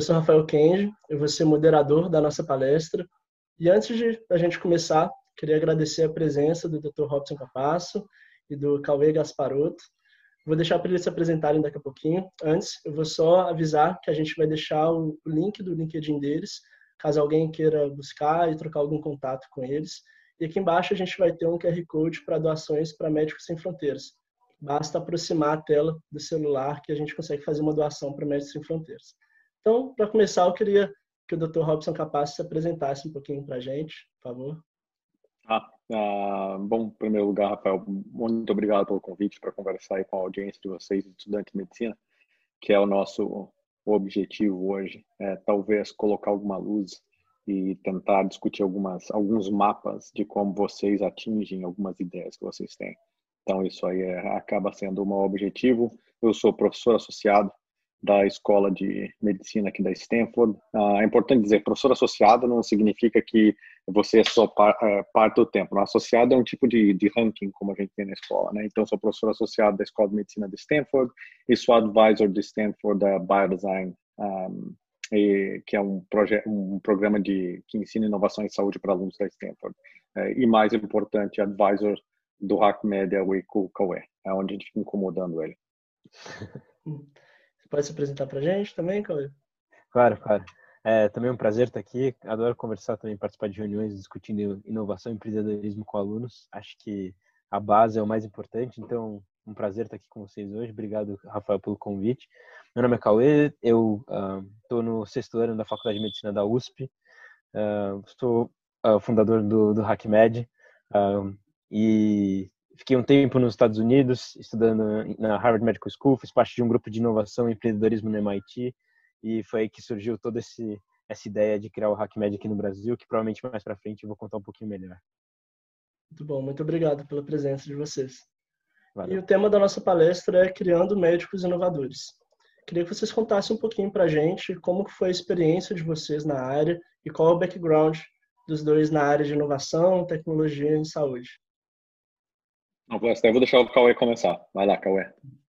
Eu sou Rafael Kenji, eu vou ser moderador da nossa palestra. E antes de a gente começar, queria agradecer a presença do Dr. Robson Capasso e do Cauê Gasparotto. Vou deixar para eles se apresentarem daqui a pouquinho. Antes, eu vou só avisar que a gente vai deixar o link do LinkedIn deles, caso alguém queira buscar e trocar algum contato com eles. E aqui embaixo a gente vai ter um QR Code para doações para Médicos Sem Fronteiras. Basta aproximar a tela do celular que a gente consegue fazer uma doação para Médicos Sem Fronteiras. Então, para começar, eu queria que o Dr. Robson Capaz se apresentasse um pouquinho para a gente, por favor. Ah, ah, bom, em primeiro lugar, Rafael, muito obrigado pelo convite para conversar aí com a audiência de vocês, estudantes de medicina, que é o nosso objetivo hoje, é talvez colocar alguma luz e tentar discutir algumas alguns mapas de como vocês atingem algumas ideias que vocês têm. Então isso aí é, acaba sendo um objetivo. Eu sou professor associado da Escola de Medicina aqui da Stanford. Ah, é importante dizer, professor associado não significa que você é só par, é, parte do tempo. O associado é um tipo de, de ranking, como a gente tem na escola. Né? Então, sou professor associado da Escola de Medicina de Stanford e sou advisor de Stanford da Biodesign, um, e, que é um, um programa de, que ensina inovação em saúde para alunos da Stanford. É, e mais importante, advisor do HackMed, o Iku é onde a gente fica incomodando ele. Pode se apresentar para a gente também, Cauê? Claro, claro. É também um prazer estar aqui. Adoro conversar também, participar de reuniões discutindo inovação e empreendedorismo com alunos. Acho que a base é o mais importante, então um prazer estar aqui com vocês hoje. Obrigado, Rafael, pelo convite. Meu nome é Cauê, eu estou uh, no sexto ano da Faculdade de Medicina da USP. Uh, sou uh, fundador do, do HackMed e Fiquei um tempo nos Estados Unidos, estudando na Harvard Medical School, fiz parte de um grupo de inovação e empreendedorismo no MIT, e foi aí que surgiu toda esse, essa ideia de criar o HackMed aqui no Brasil, que provavelmente mais para frente eu vou contar um pouquinho melhor. Muito bom, muito obrigado pela presença de vocês. Valeu. E o tema da nossa palestra é Criando Médicos Inovadores. Queria que vocês contassem um pouquinho para a gente como foi a experiência de vocês na área e qual é o background dos dois na área de inovação, tecnologia e saúde. Não, eu vou deixar o Cauê começar. Vai lá, Cauê.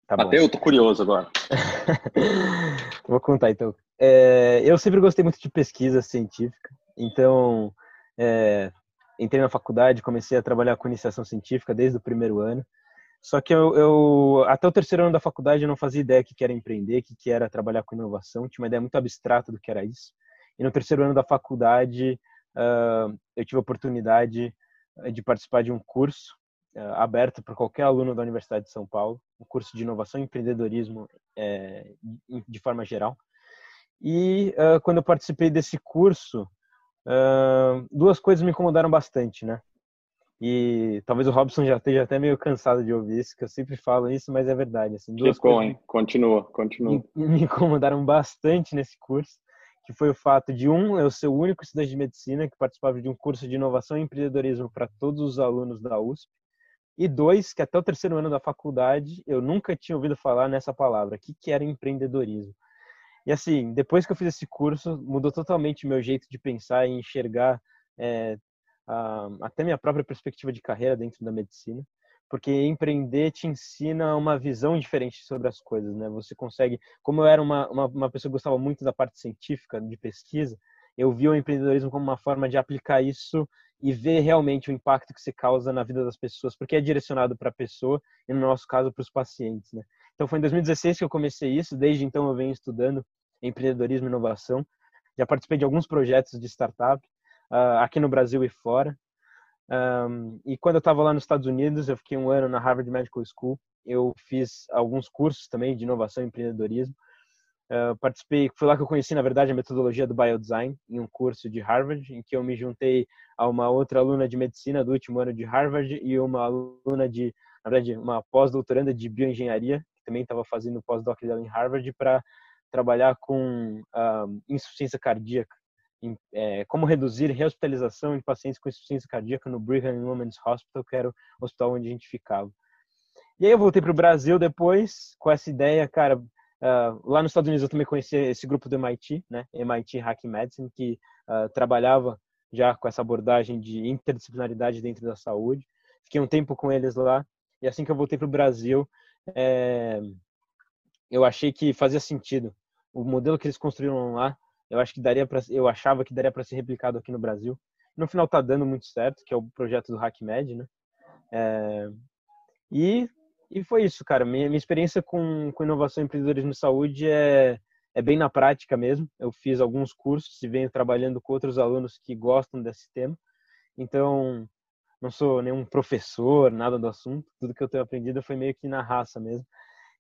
Tá Até eu tô curioso agora. vou contar então. É, eu sempre gostei muito de pesquisa científica, então é, entrei na faculdade, comecei a trabalhar com iniciação científica desde o primeiro ano. Só que eu, eu, até o terceiro ano da faculdade eu não fazia ideia que, que era empreender, que, que era trabalhar com inovação, tinha uma ideia muito abstrata do que era isso. E no terceiro ano da faculdade uh, eu tive a oportunidade de participar de um curso é, aberto para qualquer aluno da Universidade de São Paulo, um curso de inovação e empreendedorismo é, de forma geral. E uh, quando eu participei desse curso, uh, duas coisas me incomodaram bastante, né? E talvez o Robson já esteja até meio cansado de ouvir isso, que eu sempre falo isso, mas é verdade. Assim, duas coisas? Continua, continua. Me, me incomodaram bastante nesse curso, que foi o fato de, um, eu ser o único estudante de medicina que participava de um curso de inovação e empreendedorismo para todos os alunos da USP, e dois, que até o terceiro ano da faculdade eu nunca tinha ouvido falar nessa palavra, que que era empreendedorismo. E assim, depois que eu fiz esse curso, mudou totalmente o meu jeito de pensar e enxergar é, a, até minha própria perspectiva de carreira dentro da medicina, porque empreender te ensina uma visão diferente sobre as coisas, né? Você consegue, como eu era uma, uma, uma pessoa que gostava muito da parte científica, de pesquisa, eu vi o empreendedorismo como uma forma de aplicar isso e ver realmente o impacto que se causa na vida das pessoas, porque é direcionado para a pessoa e, no nosso caso, para os pacientes. Né? Então, foi em 2016 que eu comecei isso, desde então eu venho estudando empreendedorismo e inovação. Já participei de alguns projetos de startup, uh, aqui no Brasil e fora. Um, e quando eu estava lá nos Estados Unidos, eu fiquei um ano na Harvard Medical School. Eu fiz alguns cursos também de inovação e empreendedorismo. Uh, participei, foi lá que eu conheci, na verdade, a metodologia do biodesign em um curso de Harvard, em que eu me juntei a uma outra aluna de medicina do último ano de Harvard e uma aluna de, na verdade, uma pós-doutoranda de bioengenharia, que também estava fazendo pós-doc dela em Harvard, para trabalhar com uh, insuficiência cardíaca, em, é, como reduzir rehospitalização de pacientes com insuficiência cardíaca no Brigham and Women's Hospital, que era o hospital onde a gente ficava. E aí eu voltei para o Brasil depois, com essa ideia, cara, Uh, lá nos Estados Unidos eu também conheci esse grupo do MIT, né, MIT Hack Medicine, que uh, trabalhava já com essa abordagem de interdisciplinaridade dentro da saúde. Fiquei um tempo com eles lá e assim que eu voltei para o Brasil, é, eu achei que fazia sentido o modelo que eles construíram lá, eu acho que daria para, eu achava que daria para ser replicado aqui no Brasil. No final tá dando muito certo, que é o projeto do HackMed, né? É, e, e foi isso, cara. Minha, minha experiência com, com inovação e empreendedorismo de saúde é, é bem na prática mesmo. Eu fiz alguns cursos e venho trabalhando com outros alunos que gostam desse tema. Então, não sou nenhum professor, nada do assunto. Tudo que eu tenho aprendido foi meio que na raça mesmo.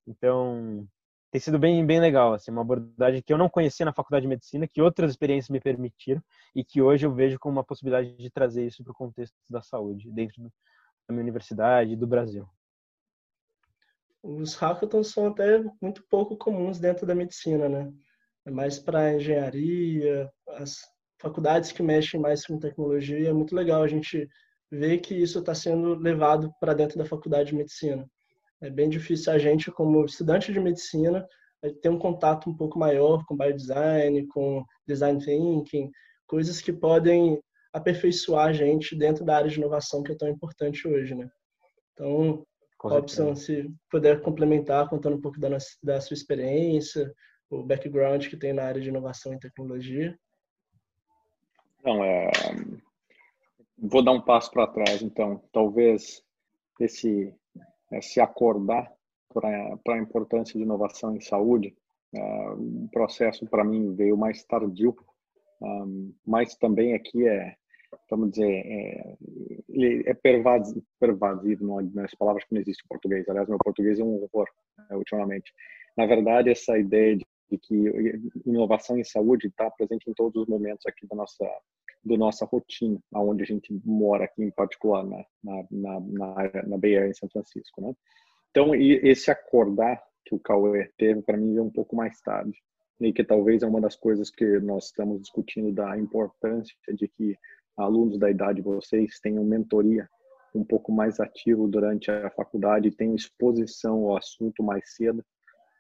Então, tem sido bem, bem legal, assim, uma abordagem que eu não conhecia na faculdade de medicina, que outras experiências me permitiram e que hoje eu vejo como uma possibilidade de trazer isso para o contexto da saúde dentro da minha universidade e do Brasil. Os hackathons são até muito pouco comuns dentro da medicina, né? É mais para engenharia, as faculdades que mexem mais com tecnologia. É muito legal a gente ver que isso está sendo levado para dentro da faculdade de medicina. É bem difícil a gente, como estudante de medicina, ter um contato um pouco maior com biodesign, com design thinking, coisas que podem aperfeiçoar a gente dentro da área de inovação que é tão importante hoje, né? Então, Robson, se puder complementar, contando um pouco da, da sua experiência, o background que tem na área de inovação e tecnologia. Não, é... Vou dar um passo para trás, então. Talvez esse é, se acordar para a importância de inovação em saúde. É, o processo, para mim, veio mais tardio, um, mas também aqui é, vamos dizer, é, é pervasivo, pervasivo não, nas palavras que não existe em português. Aliás, meu português é um horror, é, ultimamente. Na verdade, essa ideia de, que inovação em saúde está presente em todos os momentos aqui da nossa da nossa rotina, aonde a gente mora aqui em particular, na, na, na, na, na Bay Area, em São Francisco, né? Então, esse acordar que o Cauê teve, para mim, é um pouco mais tarde. E que talvez é uma das coisas que nós estamos discutindo da importância de que alunos da idade de vocês tenham mentoria um pouco mais ativo durante a faculdade, tenham exposição ao assunto mais cedo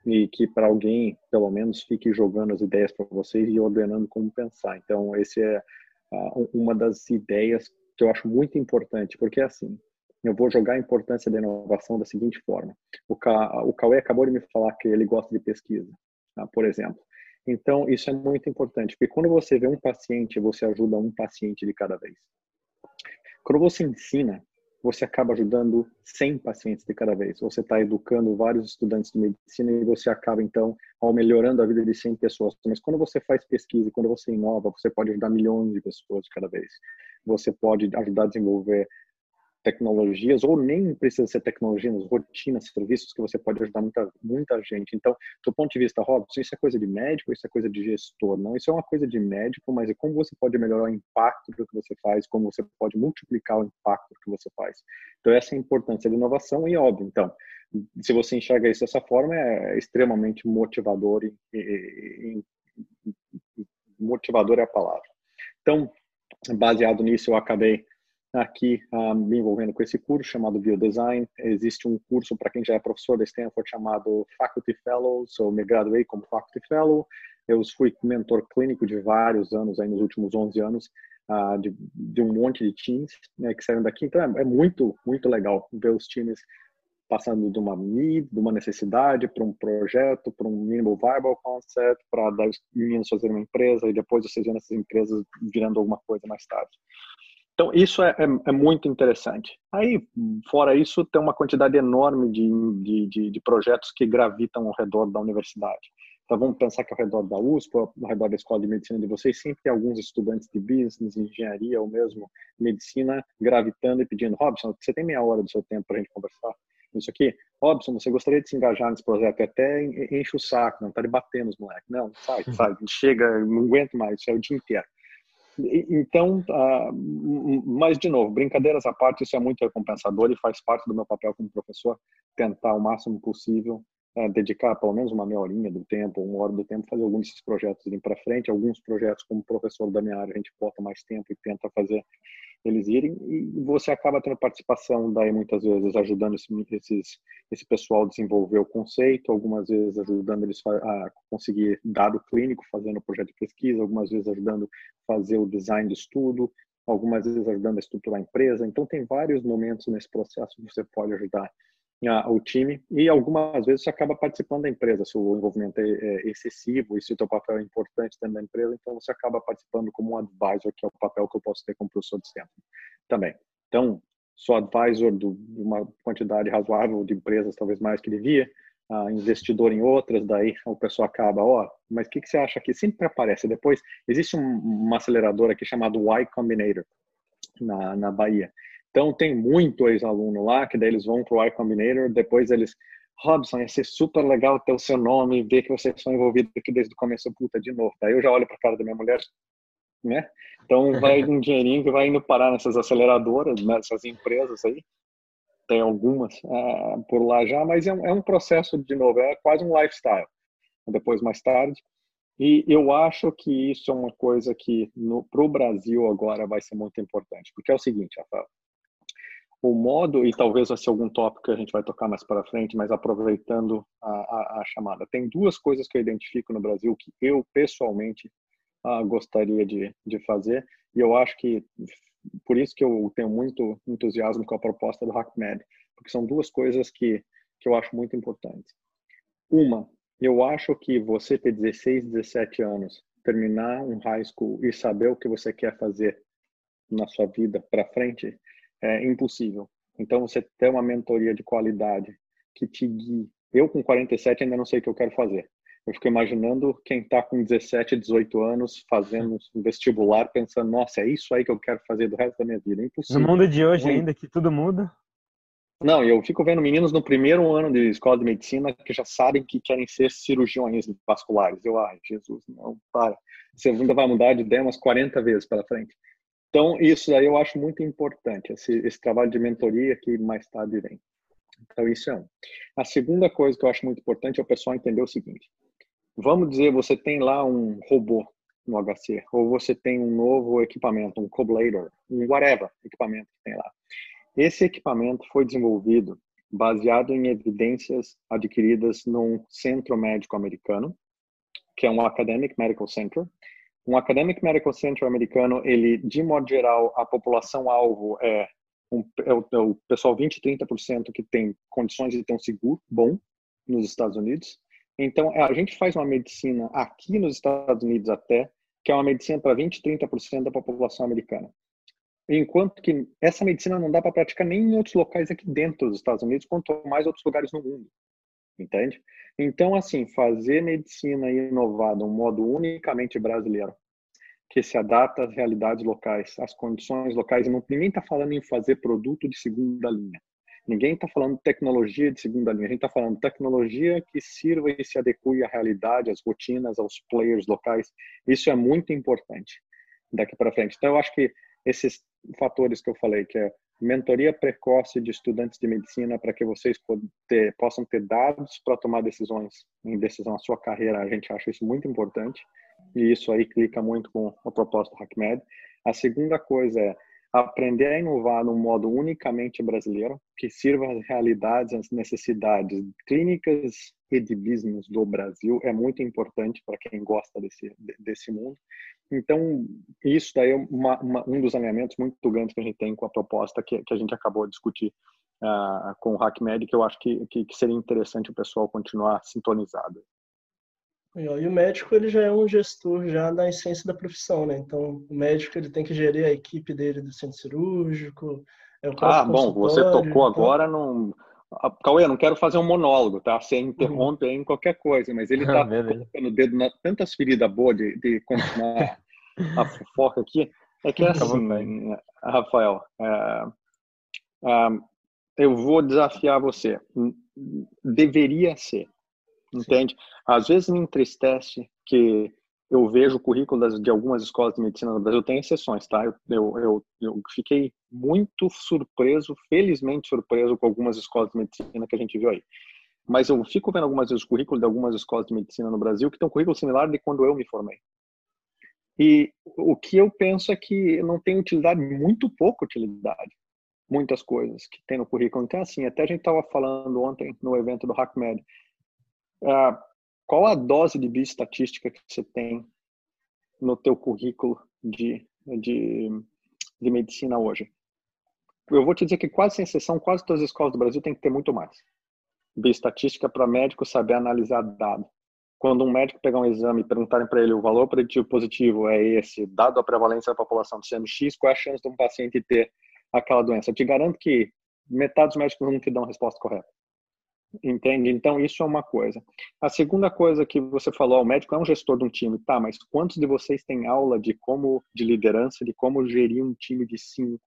e que para alguém, pelo menos, fique jogando as ideias para vocês e ordenando como pensar. Então, esse é uma das ideias que eu acho muito importante, porque é assim, eu vou jogar a importância da inovação da seguinte forma. O, Ca, o Cauê acabou de me falar que ele gosta de pesquisa, tá? por exemplo. Então, isso é muito importante, porque quando você vê um paciente, você ajuda um paciente de cada vez. Quando você ensina, você acaba ajudando 100 pacientes de cada vez. Você está educando vários estudantes de medicina e você acaba, então, melhorando a vida de 100 pessoas. Mas quando você faz pesquisa, quando você inova, você pode ajudar milhões de pessoas de cada vez. Você pode ajudar a desenvolver tecnologias, ou nem precisa ser tecnologia, nas rotinas, serviços que você pode ajudar muita, muita gente. Então, do ponto de vista, Robson, isso é coisa de médico, isso é coisa de gestor, não? Isso é uma coisa de médico, mas é como você pode melhorar o impacto do que você faz, como você pode multiplicar o impacto do que você faz. Então, essa é a importância da inovação e, óbvio, então, se você enxerga isso dessa forma, é extremamente motivador e, e, e motivador é a palavra. Então, baseado nisso, eu acabei aqui uh, me envolvendo com esse curso chamado Biodesign. Existe um curso para quem já é professor da Stanford chamado Faculty Fellows, eu me graduei como Faculty Fellow. Eu fui mentor clínico de vários anos, aí nos últimos 11 anos, uh, de, de, um monte de times né, que saíram daqui. Então é, é, muito, muito legal ver os times passando de uma need, de uma necessidade para um projeto, para um minimal viable concept, para dar os meninos fazerem uma empresa e depois vocês vendo essas empresas virando alguma coisa mais tarde. Então, isso é, é, é, muito interessante. Aí, fora isso, tem uma quantidade enorme de, de, de, projetos que gravitam ao redor da universidade. Então, vamos pensar que ao redor da USP, ao redor da Escola de Medicina de vocês, sempre tem alguns estudantes de business, engenharia ou mesmo medicina gravitando e pedindo, Robson, você tem meia hora do seu tempo para a gente conversar? Isso aqui, Robson, você gostaria de se engajar nesse projeto? Até enche o saco, não está debatendo os moleques. Não, sai, sai, chega, não aguento mais, isso é o dia inteiro. Então, uh, mas de novo, brincadeiras à parte, isso é muito recompensador e faz parte do meu papel como professor tentar o máximo possível uh, dedicar pelo menos uma meia horinha do tempo, uma hora do tempo, fazer alguns desses projetos irem para frente. Alguns projetos, como professor da minha área, a gente bota mais tempo e tenta fazer eles irem e você acaba tendo participação daí muitas vezes ajudando esses, esse pessoal a desenvolver o conceito, algumas vezes ajudando eles a conseguir dado clínico fazendo projeto de pesquisa, algumas vezes ajudando a fazer o design do estudo, algumas vezes ajudando a estruturar a empresa. Então tem vários momentos nesse processo que você pode ajudar o time e algumas vezes você acaba participando da empresa, se o envolvimento é, é excessivo e se o teu papel é importante dentro da empresa, então você acaba participando como um advisor, que é o papel que eu posso ter como professor de Stanford também. Então, sou advisor do, de uma quantidade razoável de empresas, talvez mais que devia, uh, investidor em outras, daí o pessoal acaba, ó, oh, mas o que, que, você acha aqui? Sempre aparece. Depois, existe um, uma aceleradora aqui chamada Y Combinator, na, na Bahia. Então, tem muito ex-aluno lá, que daí eles vão para o Y Combinator, depois eles, Robson, ia ser super legal ter o seu nome, ver que vocês são envolvidos aqui desde o começo, puta, de novo. Daí eu já olho para a cara da minha mulher, né? Então, vai um dinheirinho que vai indo parar nessas aceleradoras, nessas empresas aí, tem algumas uh, por lá já, mas é um, é um, processo, de novo, é quase um lifestyle. Depois, mais tarde. E eu acho que isso é uma coisa que para o Brasil agora vai ser muito importante, porque é o seguinte, Rafael, o modo, e talvez vai ser algum tópico que a gente vai tocar mais para frente, mas aproveitando a, a, a, chamada, tem duas coisas que eu identifico no Brasil que eu pessoalmente uh, gostaria de, de fazer, e eu acho que por isso que eu tenho muito entusiasmo com a proposta do HackMed, porque são duas coisas que, que eu acho muito importantes. Uma, eu acho que você ter 16, 17 anos, terminar um high school e saber o que você quer fazer na sua vida para frente é impossível. Então, você ter uma mentoria de qualidade que te guie. Eu, com 47, ainda não sei o que eu quero fazer. Eu fico imaginando quem está com 17, 18 anos fazendo um vestibular, pensando, nossa, é isso aí que eu quero fazer do resto da minha vida. É impossível. No mundo de hoje Muito. ainda, que tudo muda. Não, eu fico vendo meninos no primeiro ano de escola de medicina que já sabem que querem ser cirurgiões vasculares. Eu, ai, Jesus, não, para. Você ainda vai mudar de ideia umas 40 vezes pela frente. Então, isso aí eu acho muito importante, esse, esse trabalho de mentoria que mais tarde vem. Então, isso é um. A segunda coisa que eu acho muito importante é o pessoal entender o seguinte: vamos dizer, você tem lá um robô no HC, ou você tem um novo equipamento, um Coblator, um whatever equipamento que tem lá. Esse equipamento foi desenvolvido baseado em evidências adquiridas num centro médico americano, que é um Academic Medical Center. Um Academic Medical Center americano, ele, de modo geral, a população-alvo é, um, é, o, é o pessoal 20, 30% que tem condições de ter um seguro bom nos Estados Unidos, então, a gente faz uma medicina aqui nos Estados Unidos até, que é uma medicina para 20, 30% da população americana. Enquanto que essa medicina não dá para praticar nem em outros locais aqui dentro dos Estados Unidos, quanto mais outros lugares no mundo. Entende? Então, assim, fazer medicina inovada, um modo unicamente brasileiro, que se adapta às realidades locais, às condições locais, não, ninguém está falando em fazer produto de segunda linha. Ninguém está falando tecnologia de segunda linha, a gente está falando tecnologia que sirva e se adeque à realidade, às rotinas, aos players locais. Isso é muito importante daqui para frente. Então, eu acho que esses fatores que eu falei, que é mentoria precoce de estudantes de medicina para que vocês ter, possam ter dados para tomar decisões em decisão a sua carreira, a gente acha isso muito importante e isso aí clica muito com a proposta do HackMed. A segunda coisa é aprender a inovar num modo unicamente brasileiro, que sirva às realidades, às necessidades clínicas e de business do Brasil, é muito importante para quem gosta desse, desse mundo. Então, isso daí é uma, uma, um dos alinhamentos muito grandes que a gente tem com a proposta que, que a gente acabou de discutir uh, com o HackMed, que eu acho que, que, que seria interessante o pessoal continuar sintonizado. E o médico ele já é um gestor já da essência da profissão, né? Então o médico ele tem que gerir a equipe dele do centro cirúrgico. É ah, bom, você tocou então... agora num. Cauê, não quero fazer um monólogo, tá? Você interrompe uhum. aí em qualquer coisa, mas ele tá colocando o dedo na tantas feridas boas de, de continuar a fofoca aqui. É que é assim, Rafael, é, é, eu vou desafiar você. Deveria ser, entende? Às vezes me entristece que eu vejo o currículo das, de algumas escolas de medicina no Brasil, tem exceções, tá? Eu, eu, eu, fiquei muito surpreso, felizmente surpreso com algumas escolas de medicina que a gente viu aí. Mas eu fico vendo algumas vezes o currículo de algumas escolas de medicina no Brasil que tem um currículo similar de quando eu me formei. E o que eu penso é que não tem utilidade, muito pouca utilidade, muitas coisas que tem no currículo. Então, assim, até a gente estava falando ontem no evento do HackMed, Uh, qual a dose de bioestatística que você tem no teu currículo de, de, de medicina hoje? eu vou te dizer que quase sem exceção, quase todas as escolas do Brasil tem que ter muito mais. Bioestatística para médico saber analisar dado. Quando um médico pegar um exame e perguntarem para ele o valor preditivo positivo é esse, dado a prevalência da população sendo X, qual é a chance de um paciente ter aquela doença? Eu te garanto que metade dos médicos não te dão a resposta correta. Entende? Então, isso é uma coisa. A segunda coisa que você falou, o médico é um gestor de um time, tá, mas quantos de vocês têm aula de como, de liderança, de como gerir um time de cinco?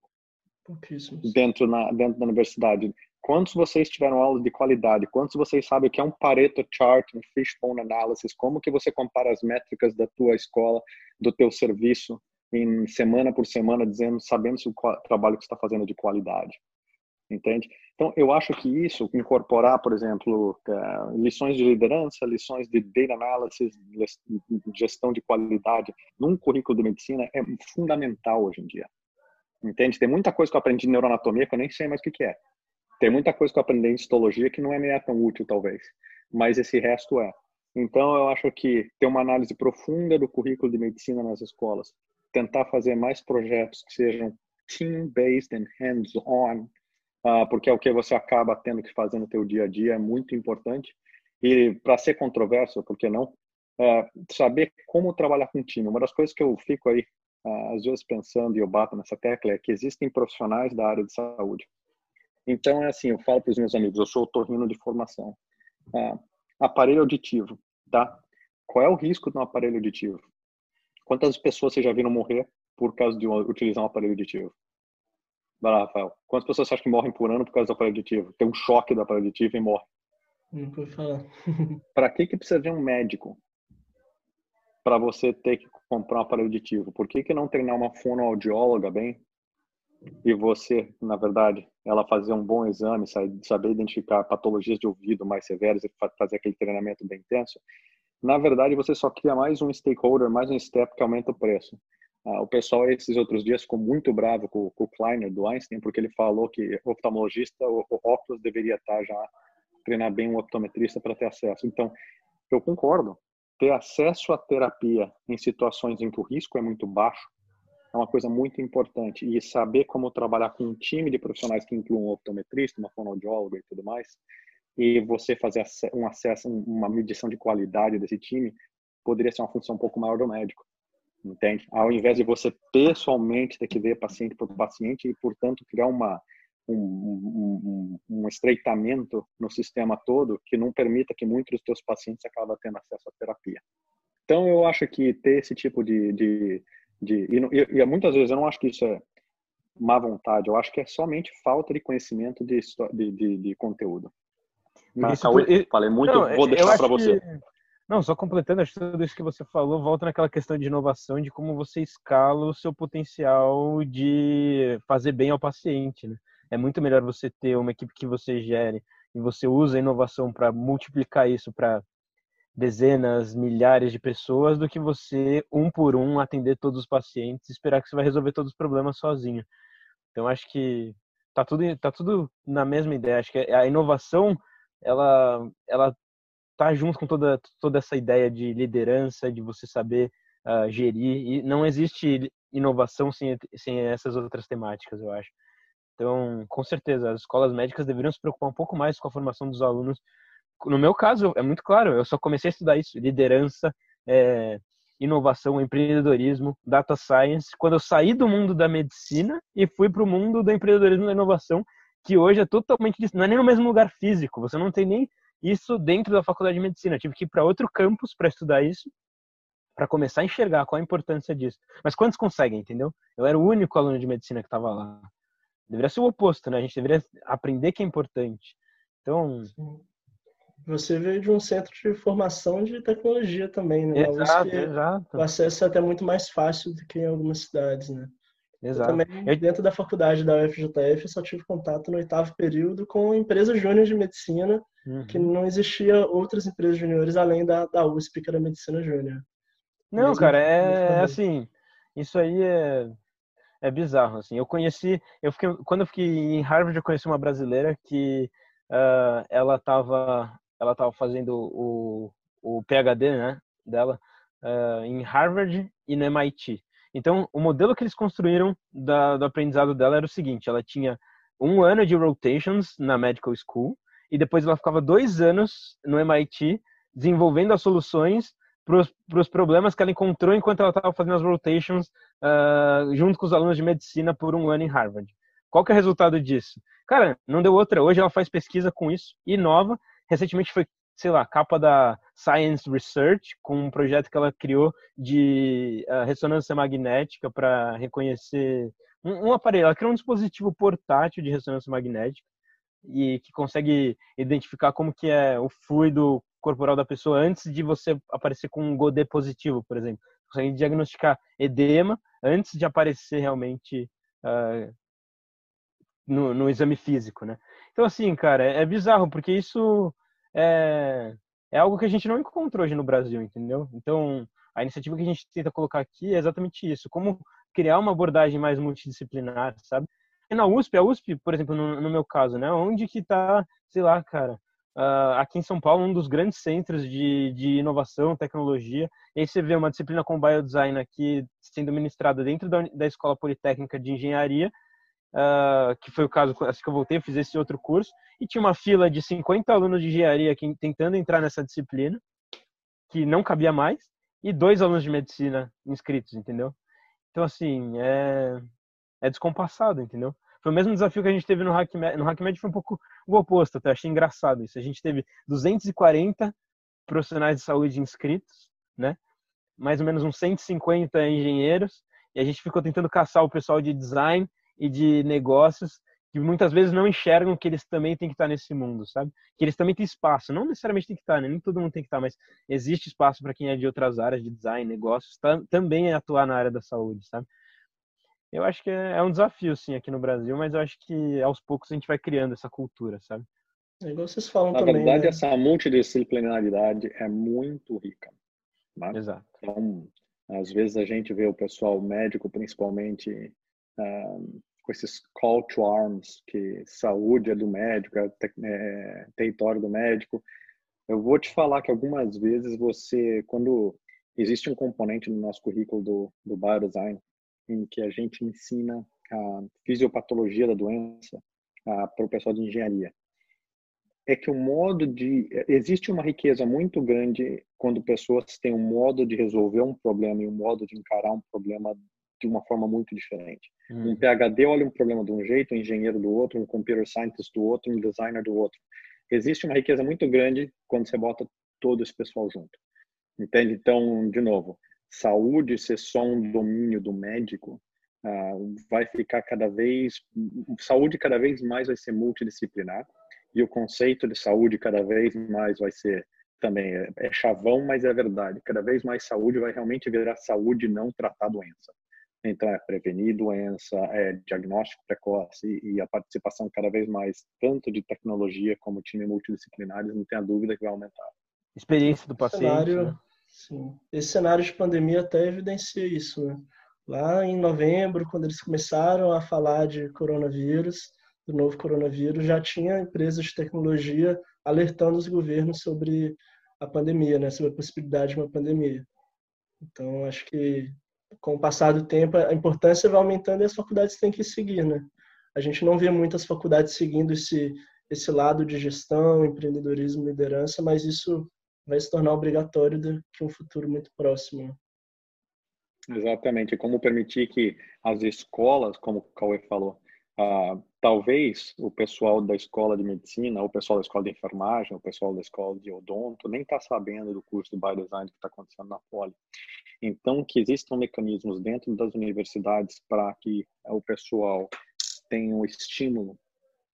Dentro, na, dentro da universidade. Quantos vocês tiveram aula de qualidade? Quantos vocês sabem o que é um Pareto Chart, um Fishbone Analysis? Como que você compara as métricas da tua escola, do teu serviço, em semana por semana, dizendo, sabendo se o trabalho que você está fazendo é de qualidade? Entende? Então, eu acho que isso, incorporar, por exemplo, é, lições de liderança, lições de data analysis, gestão de qualidade, num currículo de medicina é fundamental hoje em dia, entende? Tem muita coisa que eu aprendi em neuroanatomia que eu nem sei mais o que, é. Tem muita coisa que eu aprendi em histologia que não é meio tão útil, talvez, mas esse resto é. Então, eu acho que ter uma análise profunda do currículo de medicina nas escolas, tentar fazer mais projetos que sejam team-based and hands-on, porque é o que você acaba tendo que fazer no teu dia a dia, é muito importante. E para ser controverso, por que não? Uh, saber como trabalhar com time. Uma das coisas que eu fico aí, uh, às vezes, pensando e eu bato nessa tecla é que existem profissionais da área de saúde. Então, é assim, eu falo para os meus amigos, eu sou torrino de formação. Uh, aparelho auditivo, tá? Qual é o risco de um aparelho auditivo? Quantas pessoas você já viram morrer por causa de utilizar um aparelho auditivo? Vai lá, Rafael. Quantas pessoas você acha que morrem por ano por causa do aparelho auditivo? Tem um choque do aparelho auditivo e morre. Não vou falar. Para que, que precisa de um médico? Para você ter que comprar um aparelho auditivo? Por que, que não treinar uma fonoaudióloga bem? E você, na verdade, ela fazer um bom exame, saber identificar patologias de ouvido mais severas e fazer aquele treinamento bem intenso? Na verdade, você só cria mais um stakeholder, mais um step que aumenta o preço. Ah, o pessoal esses outros dias ficou muito bravo com, com, o Kleiner do Einstein porque ele falou que oftalmologista, o, o óculos deveria estar já treinar bem um optometrista para ter acesso. Então, eu concordo. Ter acesso à terapia em situações em que o risco é muito baixo é uma coisa muito importante e saber como trabalhar com um time de profissionais que incluam um optometrista, uma fonoaudióloga e tudo mais, e você fazer um acesso, uma medição de qualidade desse time, poderia ser uma função um pouco maior do médico entende? Ao invés de você pessoalmente ter que ver paciente por paciente e, portanto, criar uma, um, um, um, estreitamento no sistema todo que não permita que muitos dos teus pacientes acabem tendo acesso à terapia. Então, eu acho que ter esse tipo de... de, de e, e, muitas vezes eu não acho que isso é má vontade, eu acho que é somente falta de conhecimento de, de, de, de conteúdo. Mas, isso, falei muito, não, vou deixar para você. Que não, só completando, acho que tudo isso que você falou volta naquela questão de inovação, de como você escala o seu potencial de fazer bem ao paciente. Né? É muito melhor você ter uma equipe que você gere e você usa a inovação para multiplicar isso para dezenas, milhares de pessoas, do que você, um por um, atender todos os pacientes e esperar que você vai resolver todos os problemas sozinho. Então, acho que tá tudo, tá tudo na mesma ideia. Acho que a inovação, ela, ela tá junto com toda, toda essa ideia de liderança, de você saber uh, gerir. E não existe inovação sem, sem essas outras temáticas, eu acho. Então, com certeza, as escolas médicas deveriam se preocupar um pouco mais com a formação dos alunos. No meu caso, é muito claro, eu só comecei a estudar isso, liderança, é, inovação, empreendedorismo, data science, quando eu saí do mundo da medicina e fui para o mundo do empreendedorismo e da inovação, que hoje é totalmente, não é nem no mesmo lugar físico, você não tem nem isso dentro da faculdade de medicina. Eu tive que ir para outro campus para estudar isso, para começar a enxergar qual a importância disso. Mas quantos conseguem, entendeu? Eu era o único aluno de medicina que estava lá. Deveria ser o oposto, né? A gente deveria aprender que é importante. Então. Você veio de um centro de formação de tecnologia também, né? Exato, exato. O acesso é até muito mais fácil do que em algumas cidades, né? Exato. Eu também, eu... dentro da faculdade da UFJF, só tive contato no oitavo período com empresas júnior de medicina, uhum. que não existia outras empresas juniores além da, da USP, que era medicina júnior. Não, Mesmo cara, é assim, isso aí é, é bizarro, assim. Eu conheci, eu fiquei, quando eu fiquei em Harvard, eu conheci uma brasileira que uh, ela estava ela tava fazendo o, o PhD, né, dela, uh, em Harvard e no MIT. Então, o modelo que eles construíram da, do aprendizado dela era o seguinte: ela tinha um ano de rotations na medical school e depois ela ficava dois anos no MIT desenvolvendo as soluções para os problemas que ela encontrou enquanto ela estava fazendo as rotations uh, junto com os alunos de medicina por um ano em Harvard. Qual que é o resultado disso? Cara, não deu outra. Hoje ela faz pesquisa com isso, inova. Recentemente foi, sei lá, capa da Science Research, com um projeto que ela criou de uh, ressonância magnética para reconhecer um, um aparelho. Ela criou um dispositivo portátil de ressonância magnética e que consegue identificar como que é o fluido corporal da pessoa antes de você aparecer com um Godet positivo, por exemplo. Consegue diagnosticar edema antes de aparecer realmente uh, no, no, exame físico, né? Então, assim, cara, é, é bizarro, porque isso é, é algo que a gente não encontrou hoje no Brasil, entendeu? Então, a iniciativa que a gente tenta colocar aqui é exatamente isso. Como criar uma abordagem mais multidisciplinar, sabe? E na USP, a USP, por exemplo, no, no meu caso, né? Onde que tá, sei lá, cara, uh, aqui em São Paulo, um dos grandes centros de, de inovação, tecnologia. E aí você vê uma disciplina como Biodesign aqui sendo ministrada dentro da, da Escola Politécnica de Engenharia, uh, que foi o caso assim que eu voltei, eu fiz esse outro curso, e tinha uma fila de 50 alunos de engenharia aqui, tentando entrar nessa disciplina, que não cabia mais, e dois alunos de medicina inscritos, entendeu? Então, assim, é, é descompassado, entendeu? Foi o mesmo desafio que a gente teve no HackMed. No HackMed foi um pouco o oposto, até achei engraçado isso. A gente teve 240 profissionais de saúde inscritos, né? Mais ou menos uns 150 engenheiros, e a gente ficou tentando caçar o pessoal de design e de negócios que muitas vezes não enxergam que eles também têm que estar nesse mundo, sabe? Que eles também têm espaço, não necessariamente tem que estar, né? Nem todo mundo tem que estar, mas existe espaço para quem é de outras áreas de design, negócios, também atuar na área da saúde, sabe? Eu acho que é, é um desafio, sim, aqui no Brasil, mas eu acho que aos poucos a gente vai criando essa cultura, sabe? É igual vocês falam Na também. Na verdade, né? essa multidisciplinaridade é muito rica. Né? Exato. Então, às vezes a gente vê o pessoal médico, principalmente, um, com esses call to arms, que saúde é do médico, é, é território do médico. Eu vou te falar que algumas vezes você, quando existe um componente no nosso currículo do, do biodesign, em que a gente ensina a fisiopatologia da doença para o pessoal de engenharia. É que o modo de. Existe uma riqueza muito grande quando pessoas têm um modo de resolver um problema e um modo de encarar um problema de uma forma muito diferente. Hum. Um PhD olha um problema de um jeito, um engenheiro do outro, um computer scientist do outro, um designer do outro. Existe uma riqueza muito grande quando você bota todo esse pessoal junto. Entende? Então, de novo, saúde ser só um domínio do médico, uh, vai ficar cada vez saúde cada vez mais vai ser multidisciplinar e o conceito de saúde cada vez mais vai ser também é, é chavão, mas é verdade. Cada vez mais saúde vai realmente virar saúde, não tratar doença. Então é prevenir doença, é diagnóstico precoce e a participação cada vez mais tanto de tecnologia como time multidisciplinares, não tenha dúvida que vai aumentar. Experiência do paciente. Cenário, né? Sim. Esse cenário de pandemia até evidencia isso, né? Lá em novembro, quando eles começaram a falar de coronavírus, do novo coronavírus, já tinha empresas de tecnologia alertando os governos sobre a pandemia, né? Sobre a possibilidade de uma pandemia. Então, acho que com o passar do tempo, a importância vai aumentando e as faculdades têm que seguir, né? A gente não vê muitas faculdades seguindo esse, esse lado de gestão, empreendedorismo, liderança, mas isso vai se tornar obrigatório daqui a um futuro muito próximo. Exatamente, como permitir que as escolas, como o Cauê falou, uh, talvez o pessoal da escola de medicina, o pessoal da escola de enfermagem, o pessoal da escola de odonto, nem está sabendo do curso de biodesign que está acontecendo na Poli. Então, que existam mecanismos dentro das universidades para que o pessoal tenha um estímulo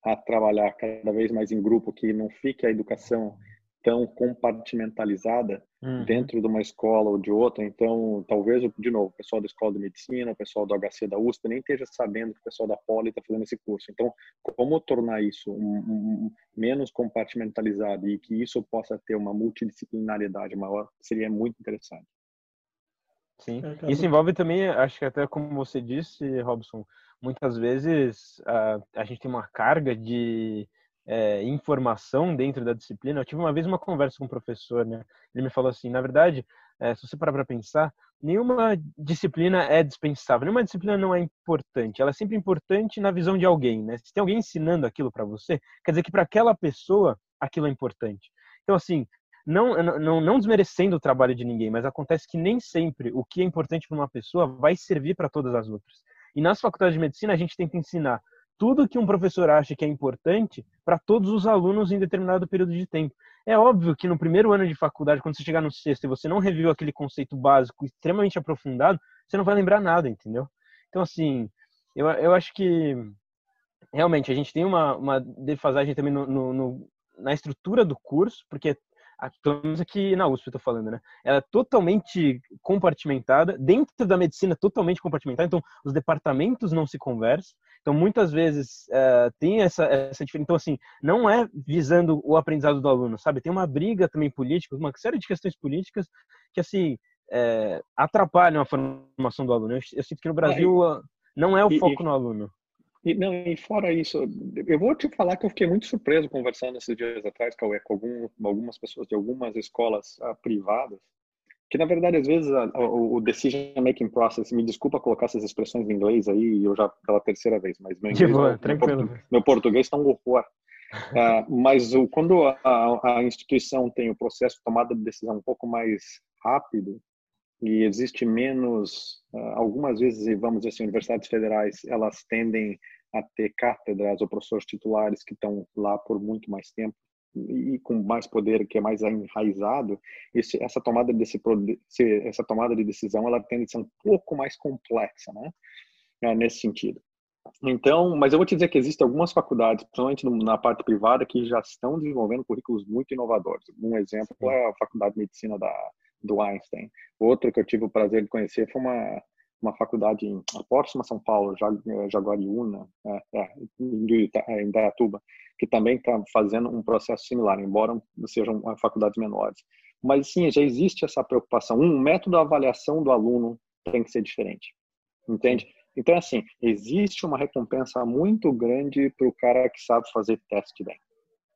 a trabalhar cada vez mais em grupo, que não fique a educação tão compartimentalizada uhum. dentro de uma escola ou de outra. Então, talvez, de novo, o pessoal da escola de medicina, o pessoal do HC da USP nem esteja sabendo que o pessoal da Poli está fazendo esse curso. Então, como tornar isso um, um, menos compartimentalizado e que isso possa ter uma multidisciplinariedade maior seria muito interessante. Sim. Isso envolve também, acho que até como você disse, Robson, muitas vezes a, a gente tem uma carga de é, informação dentro da disciplina. Eu tive uma vez uma conversa com um professor, né? Ele me falou assim, na verdade, é, se você parar para pensar, nenhuma disciplina é dispensável, nenhuma disciplina não é importante. Ela é sempre importante na visão de alguém, né? Se tem alguém ensinando aquilo para você, quer dizer que para aquela pessoa aquilo é importante. Então, assim, não, não, não desmerecendo o trabalho de ninguém, mas acontece que nem sempre o que é importante para uma pessoa vai servir para todas as outras. E nas faculdades de medicina a gente tenta ensinar tudo que um professor acha que é importante para todos os alunos em determinado período de tempo. É óbvio que no primeiro ano de faculdade, quando você chegar no sexto e você não reviu aquele conceito básico extremamente aprofundado, você não vai lembrar nada, entendeu? Então, assim, eu, eu acho que realmente a gente tem uma, uma defasagem também no, no, no na estrutura do curso, porque pelo menos aqui na USP eu tô falando, né? Ela é totalmente compartimentada, dentro da medicina totalmente compartimentada, então os departamentos não se conversam, então muitas vezes uh, tem essa, essa diferença, então assim, não é visando o aprendizado do aluno, sabe? Tem uma briga também política, uma série de questões políticas que assim, é, atrapalham a formação do aluno. Eu, eu sinto que no Brasil é, não é o foco e, no aluno. E, não, e fora isso, eu vou te falar que eu fiquei muito surpreso conversando esses dias atrás, Cauê, com algum, algumas pessoas de algumas escolas uh, privadas, que na verdade às vezes a, a, o decision making process, me desculpa colocar essas expressões em inglês aí, eu já pela terceira vez, mas meu inglês, boa, meu, meu, meu, português está um horror. uh, mas o, quando a, a instituição tem o processo de tomada de decisão um pouco mais rápido, e existe menos, ah, algumas vezes, vamos dizer assim, universidades federais, elas tendem a ter cátedras ou professores titulares que estão lá por muito mais tempo e com mais poder, que é mais enraizado, esse, essa tomada desse essa tomada de decisão, ela tende a ser um pouco mais complexa, né? É, nesse sentido. Então, mas eu vou te dizer que existem algumas faculdades, principalmente na parte privada, que já estão desenvolvendo currículos muito inovadores. Um exemplo é a Faculdade de Medicina da do Einstein. Outro que eu tive o prazer de conhecer foi uma uma faculdade em próxima São Paulo, Jaguariúna, é, é, em Indaiatuba, que também está fazendo um processo similar, embora sejam faculdades menores. Mas sim, já existe essa preocupação. Um método de avaliação do aluno tem que ser diferente, entende? Então, assim, existe uma recompensa muito grande para o cara que sabe fazer teste bem.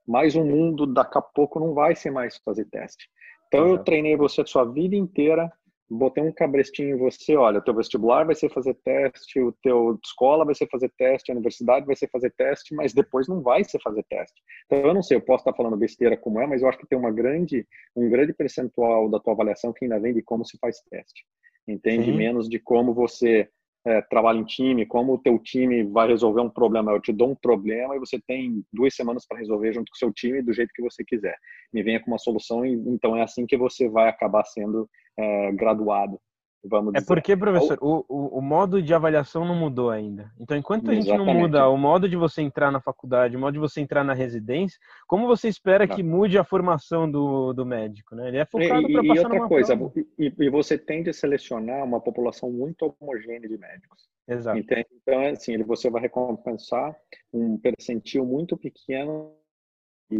Mas o mundo, daqui a pouco, não vai ser mais fazer teste. Então eu treinei você a sua vida inteira, botei um cabrestinho em você, olha, o teu vestibular vai ser fazer teste, o teu escola vai ser fazer teste, a universidade vai ser fazer teste, mas depois não vai ser fazer teste. Então eu não sei, eu posso estar falando besteira como é, mas eu acho que tem uma grande, um grande percentual da tua avaliação que ainda vem de como se faz teste. Entende Sim. menos de como você é, trabalha em time, como o teu time vai resolver um problema. Eu te dou um problema e você tem duas semanas para resolver junto com o seu time do jeito que você quiser. Me venha com uma solução então é assim que você vai acabar sendo é, graduado. Vamos é dizer. porque, professor, o, o, o, modo de avaliação não mudou ainda. Então, enquanto a gente Exatamente. não muda o modo de você entrar na faculdade, o modo de você entrar na residência, como você espera não. que mude a formação do, do médico? Né? Ele é focado para passar outra coisa, e, e, você tende a selecionar uma população muito homogênea de médicos. Exato. Entende? Então, assim, você vai recompensar um percentil muito pequeno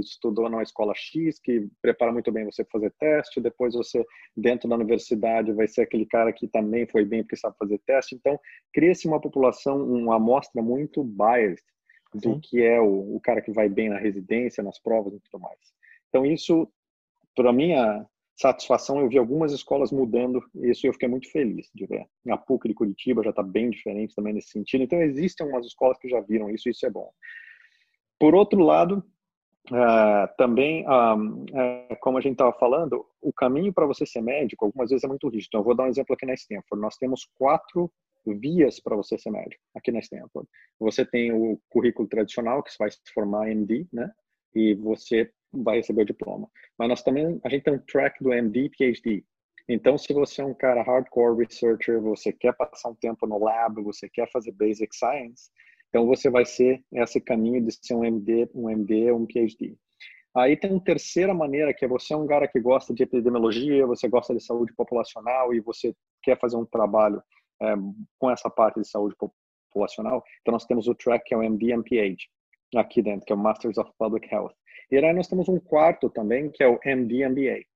estudou numa escola X, que prepara muito bem você para fazer teste, depois você, dentro da universidade, vai ser aquele cara que também foi bem porque sabe fazer teste. Então, cria-se uma população, uma amostra muito biased do Sim. que é o, o, cara que vai bem na residência, nas provas e tudo mais. Então, isso, para minha satisfação, eu vi algumas escolas mudando isso e eu fiquei muito feliz de ver. A PUC de Curitiba já está bem diferente também nesse sentido. Então, existem algumas escolas que já viram isso e isso é bom. Por outro lado, Uh, também, um, uh, como a gente estava falando, o caminho para você ser médico algumas vezes é muito rígido. Então, eu vou dar um exemplo aqui na Stanford. Nós temos quatro vias para você ser médico aqui na Stanford. Você tem o currículo tradicional, que você vai se formar MD, né? E você vai receber o diploma. Mas nós também, a gente tem um track do MD PhD. Então, se você é um cara hardcore researcher, você quer passar um tempo no lab, você quer fazer basic science, então você vai ser esse caminho de ser um MD, um MD, um PhD. Aí tem uma terceira maneira que é você é um cara que gosta de epidemiologia, você gosta de saúde populacional e você quer fazer um trabalho é, com essa parte de saúde populacional. Então nós temos o track que é o MD MPH aqui dentro, que é o Masters of Public Health. E aí nós temos um quarto também que é o MD MBA.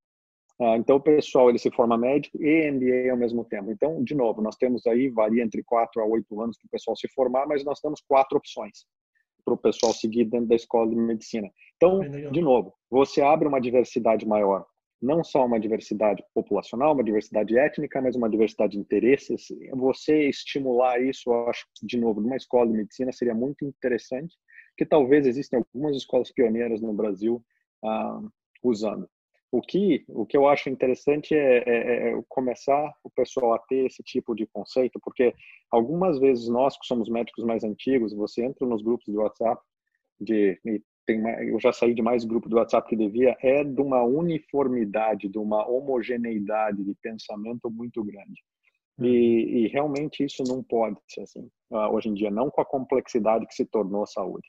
Ah, então, o pessoal ele se forma médico e MBA ao mesmo tempo. Então, de novo, nós temos aí, varia entre 4 a 8 anos para o pessoal se formar, mas nós temos quatro opções para o pessoal seguir dentro da escola de medicina. Então, de novo, você abre uma diversidade maior não só uma diversidade populacional, uma diversidade étnica, mas uma diversidade de interesses. Você estimular isso, eu acho, de novo, numa escola de medicina seria muito interessante, que talvez existem algumas escolas pioneiras no Brasil ah, usando. O que, o que eu acho interessante é, é, é, começar o pessoal a ter esse tipo de conceito, porque algumas vezes nós que somos médicos mais antigos, você entra nos grupos de WhatsApp, de, tem, eu já saí de mais grupos do WhatsApp que devia, é de uma uniformidade, de uma homogeneidade de pensamento muito grande. E, uhum. e realmente isso não pode ser assim, ah, hoje em dia, não com a complexidade que se tornou a saúde.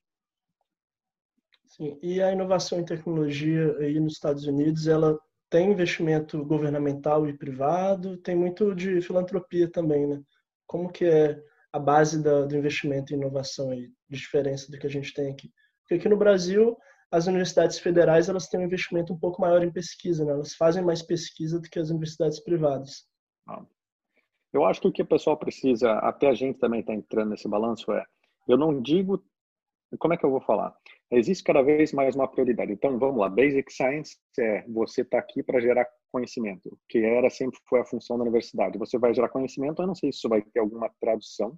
Sim, e a inovação em tecnologia aí nos Estados Unidos, ela tem investimento governamental e privado, tem muito de filantropia também, né? Como que é a base da, do investimento em inovação aí, de diferença do que a gente tem aqui? Porque aqui no Brasil, as universidades federais, elas têm um investimento um pouco maior em pesquisa, né? Elas fazem mais pesquisa do que as universidades privadas. Ah. Eu acho que o que o pessoal precisa, até a gente também está entrando nesse balanço, é, eu não digo, como é que eu vou falar? Existe cada vez mais uma prioridade. Então, vamos lá, Basic Science é você está aqui para gerar conhecimento, que era sempre foi a função da universidade. Você vai gerar conhecimento, eu não sei se isso vai ter alguma tradução,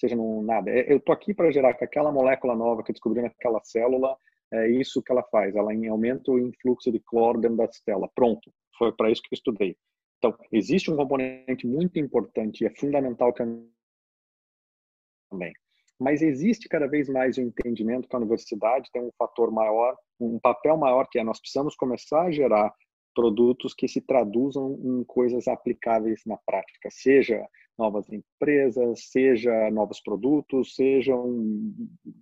seja no nada. É, eu tô aqui para gerar que aquela molécula nova que descobri naquela célula, é isso que ela faz. Ela aumenta o influxo de cloro dentro da célula. Pronto, foi para isso que eu estudei. Então, existe um componente muito importante e é fundamental também mas existe cada vez mais o entendimento que a universidade tem um fator maior, um papel maior, que é nós precisamos começar a gerar produtos que se traduzam em coisas aplicáveis na prática, seja novas empresas, seja novos produtos, sejam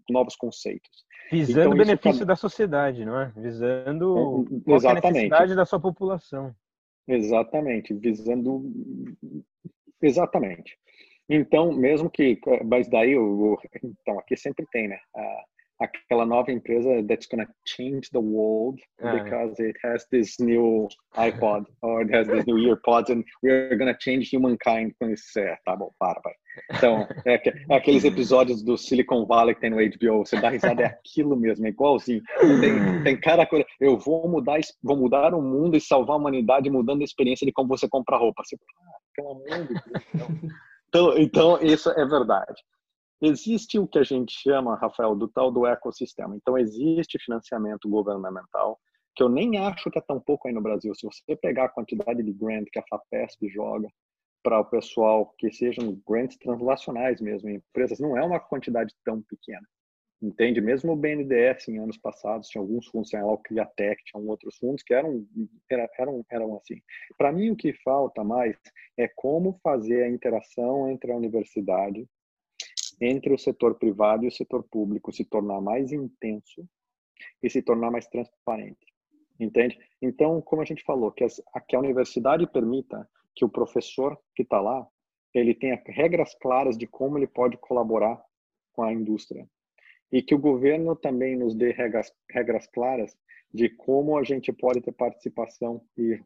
novos conceitos. Visando então, o benefício isso... da sociedade, não é? Visando é, Exatamente. a necessidade da sua população. Exatamente, visando exatamente. Então, mesmo que, mas daí, o, então aqui sempre tem, né? aquela nova empresa that's gonna change the world ah. because it has this new iPod or it has this new EarPods and we're gonna change humankind com isso. É, tá bom, para, vai. Então, é, é, aqueles episódios do Silicon Valley que tem no HBO, você dá risada, é aquilo mesmo, é igualzinho. Tem, tem cara, eu vou mudar, vou mudar o mundo e salvar a humanidade mudando a experiência de como você compra roupa. Você, ah, pelo amor de Deus, então, então, isso é verdade. Existe o que a gente chama, Rafael, do tal do ecossistema. Então, existe financiamento governamental, que eu nem acho que é tão pouco aí no Brasil. Se você pegar a quantidade de grant que a FAPESP joga para o pessoal, que sejam grants translacionais mesmo, em empresas, não é uma quantidade tão pequena. Entende? Mesmo o BNDES em anos passados tinha alguns fundos, tinha lá o Criatec, tinha outros fundos que eram eram eram assim. Para mim o que falta mais é como fazer a interação entre a universidade, entre o setor privado e o setor público se tornar mais intenso e se tornar mais transparente. Entende? Então, como a gente falou, que, as, que a universidade permita que o professor que está lá, ele tenha regras claras de como ele pode colaborar com a indústria e que o governo também nos dê regras, regras claras de como a gente pode ter participação e,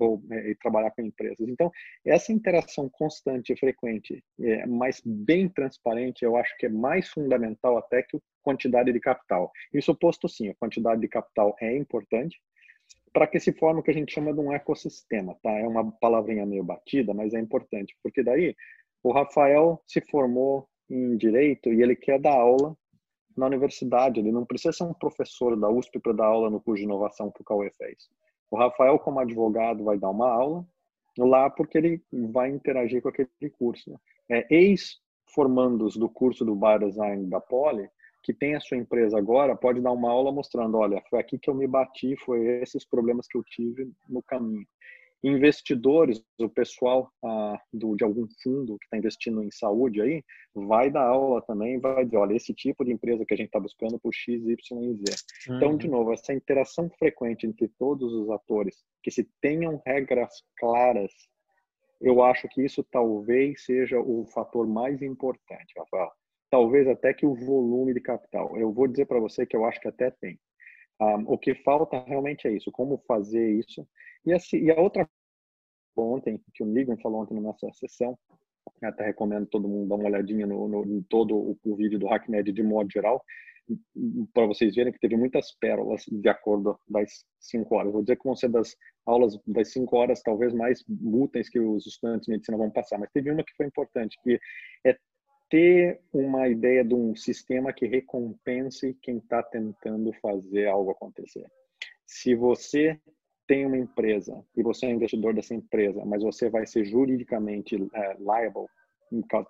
e, trabalhar com empresas. Então, essa interação constante e frequente, é, mas bem transparente, eu acho que é mais fundamental até que a quantidade de capital. Isso posto sim, a quantidade de capital é importante para que se forme o que a gente chama de um ecossistema, tá? É uma palavrinha meio batida, mas é importante, porque daí o Rafael se formou em direito e ele quer dar aula na universidade. Ele não precisa ser um professor da USP para dar aula no curso de inovação que o Cauê fez. O Rafael, como advogado, vai dar uma aula lá porque ele vai interagir com aquele curso. É, Ex-formandos do curso do Biodesign da Poli, que tem a sua empresa agora, pode dar uma aula mostrando, olha, foi aqui que eu me bati, foi esses problemas que eu tive no caminho investidores, o pessoal ah, do, de algum fundo que está investindo em saúde aí, vai dar aula também, vai dizer, olha, esse tipo de empresa que a gente está buscando por X, Y e Z. Uhum. Então, de uhum. novo, essa interação frequente entre todos os atores, que se tenham regras claras, eu acho que isso talvez seja o fator mais importante, Rafael. Talvez até que o volume de capital. Eu vou dizer para você que eu acho que até tem. Um, o que falta realmente é isso, como fazer isso e, assim, e a outra ontem, que o Nigan falou ontem na nossa sessão, até recomendo todo mundo dar uma olhadinha no, no em todo o, o, vídeo do HackMed de modo geral, para vocês verem que teve muitas pérolas de acordo das cinco horas. Vou dizer que vão ser das aulas das cinco horas talvez mais úteis que os estudantes de medicina vão passar, mas teve uma que foi importante, que é ter uma ideia de um sistema que recompense quem está tentando fazer algo acontecer. Se você tem uma empresa e você é investidor dessa empresa, mas você vai ser juridicamente uh, liable,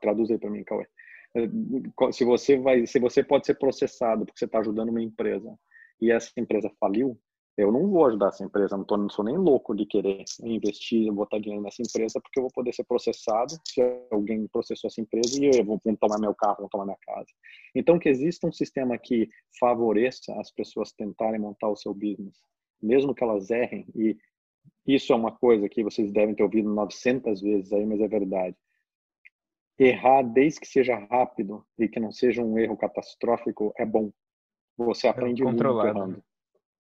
traduz aí para mim, Cauê. Eh, se você vai, se você pode ser processado porque você está ajudando uma empresa e essa empresa faliu, eu não vou ajudar essa empresa, não, tô, não sou nem louco de querer investir, botar dinheiro nessa empresa, porque eu vou poder ser processado se alguém processou essa empresa e eu vou, tomar meu carro, vão tomar minha casa. Então, que exista um sistema que favoreça as pessoas tentarem montar o seu business, mesmo que elas errem, e isso é uma coisa que vocês devem ter ouvido 900 vezes aí, mas é verdade. Errar, desde que seja rápido e que não seja um erro catastrófico, é bom. Você é aprende é muito errando.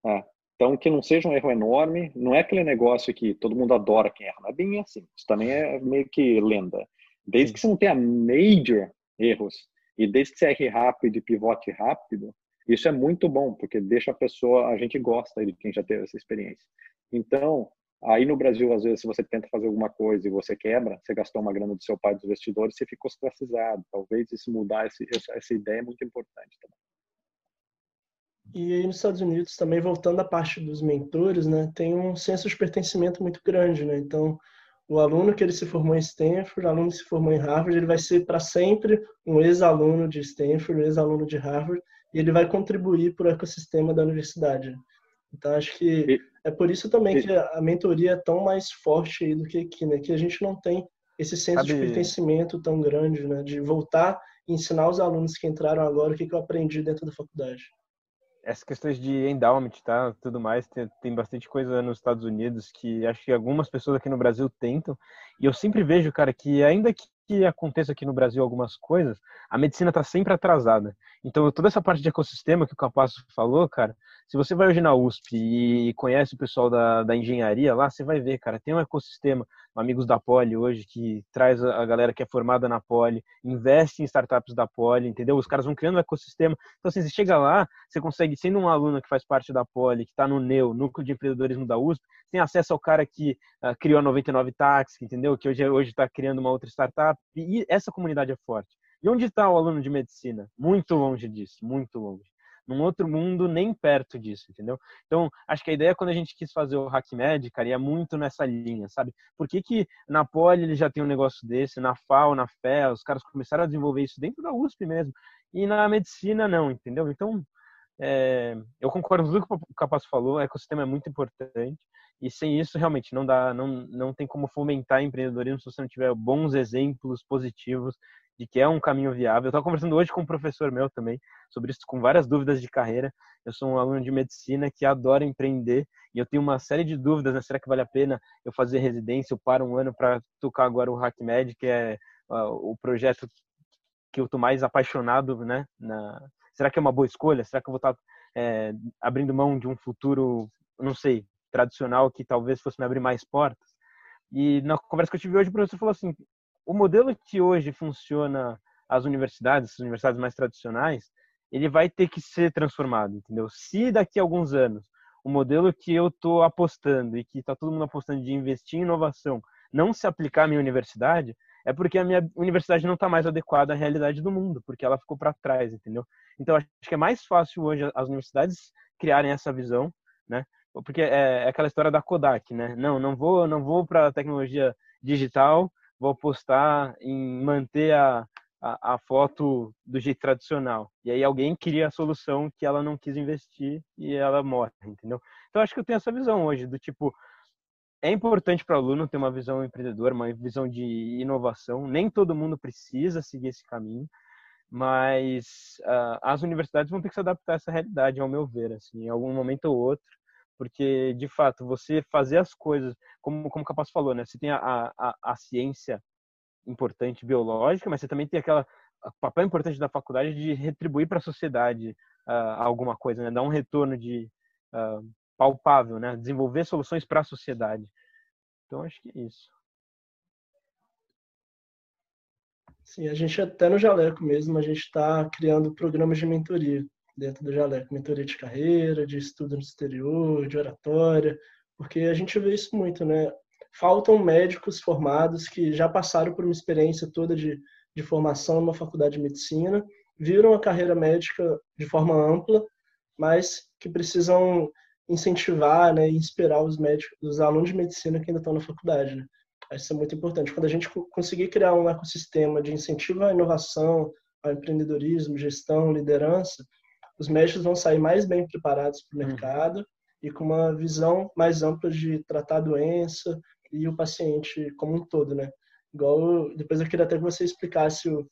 É. Então, que não seja um erro enorme, não é aquele negócio que todo mundo adora quem erra, não é bem assim. Isso também é meio que lenda. Desde que você não tenha major erros e desde que você erre rápido e pivote rápido, isso é muito bom, porque deixa a pessoa, a gente gosta de quem já teve essa experiência. Então, aí no Brasil, às vezes, se você tenta fazer alguma coisa e você quebra, você gastou uma grana do seu pai dos investidores, você ficou ostracizado. Talvez isso mudar esse, essa ideia é muito importante também. E aí nos Estados Unidos, também voltando à parte dos mentores, né, tem um senso de pertencimento muito grande, né? Então, o aluno que ele se formou em Stanford, o aluno que se formou em Harvard, ele vai ser para sempre um ex-aluno de Stanford, um ex-aluno de Harvard, e ele vai contribuir para o ecossistema da universidade. Então, acho que é por isso também que a mentoria é tão mais forte aí do que aqui, né? Que a gente não tem esse senso Sabe... de pertencimento tão grande, né? De voltar e ensinar os alunos que entraram agora o que eu aprendi dentro da faculdade essas questões de endowment, tá? Tudo mais, tem, tem, bastante coisa nos Estados Unidos que acho que algumas pessoas aqui no Brasil tentam. E eu sempre vejo, cara, que ainda que que aconteça aqui no Brasil algumas coisas, a medicina está sempre atrasada. Então, toda essa parte de ecossistema que o Capasso falou, cara, se você vai hoje na USP e conhece o pessoal da, da engenharia lá, você vai ver, cara, tem um ecossistema, amigos da Poli hoje, que traz a galera que é formada na Poli, investe em startups da Poli, entendeu? Os caras vão criando um ecossistema. Então, assim, você chega lá, você consegue, sendo um aluno que faz parte da Poli, que está no NEU, Núcleo de Empreendedorismo da USP, tem acesso ao cara que uh, criou a 99 Táxi, entendeu? Que hoje está criando uma outra startup. E essa comunidade é forte. E onde está o aluno de medicina? Muito longe disso, muito longe. Num outro mundo, nem perto disso, entendeu? Então, acho que a ideia quando a gente quis fazer o HackMed, cara, ia muito nessa linha, sabe? Por que, que na Poli ele já tem um negócio desse, na FAO, na FE, os caras começaram a desenvolver isso dentro da USP mesmo, e na medicina não, entendeu? Então, é, eu concordo com tudo que o Capasso falou, o ecossistema é muito importante. E sem isso, realmente, não dá, não, não tem como fomentar empreendedorismo se você não tiver bons exemplos positivos de que é um caminho viável. Eu estava conversando hoje com um professor meu também sobre isso, com várias dúvidas de carreira. Eu sou um aluno de medicina que adora empreender e eu tenho uma série de dúvidas, né? Será que vale a pena eu fazer residência? Eu paro um ano para tocar agora o HackMed, que é uh, o projeto que eu estou mais apaixonado, né? Na... Será que é uma boa escolha? Será que eu vou estar tá, é, abrindo mão de um futuro, não sei, tradicional que talvez fosse me abrir mais portas. E na conversa que eu tive hoje, o professor falou assim: o modelo que hoje funciona as universidades, as universidades mais tradicionais, ele vai ter que ser transformado, entendeu? Se daqui a alguns anos o modelo que eu estou apostando e que está todo mundo apostando de investir em inovação não se aplicar à minha universidade, é porque a minha universidade não está mais adequada à realidade do mundo, porque ela ficou para trás, entendeu? Então acho que é mais fácil hoje as universidades criarem essa visão, né? porque é, é, aquela história da Kodak, né? Não, não vou, não vou para a tecnologia digital, vou apostar em manter a, a, a, foto do jeito tradicional. E aí alguém cria a solução que ela não quis investir e ela morre, entendeu? Então acho que eu tenho essa visão hoje do tipo é importante para o aluno ter uma visão empreendedora, uma visão de inovação. Nem todo mundo precisa seguir esse caminho, mas uh, as universidades vão ter que se adaptar a essa realidade, ao meu ver, assim, em algum momento ou outro porque de fato você fazer as coisas como como o Capaz falou né? Você tem a, a, a ciência importante biológica mas você também tem aquela papel importante da faculdade de retribuir para a sociedade uh, alguma coisa né? Dar um retorno de uh, palpável né? Desenvolver soluções para a sociedade. Então acho que é isso. Sim, a gente até no Jaleco mesmo, a gente está criando programas de mentoria dentro do Jaleco, mentoria de carreira, de estudo no exterior, de oratória, porque a gente vê isso muito, né? Faltam médicos formados que já passaram por uma experiência toda de, de formação numa faculdade de medicina, viram a carreira médica de forma ampla, mas que precisam incentivar né, e inspirar os médicos, os alunos de medicina que ainda estão na faculdade. Né? Isso é muito importante. Quando a gente conseguir criar um ecossistema de incentivo à inovação, ao empreendedorismo, gestão, liderança, os médicos vão sair mais bem preparados para o uhum. mercado e com uma visão mais ampla de tratar a doença e o paciente como um todo, né? Igual, depois eu queria até que você explicasse o,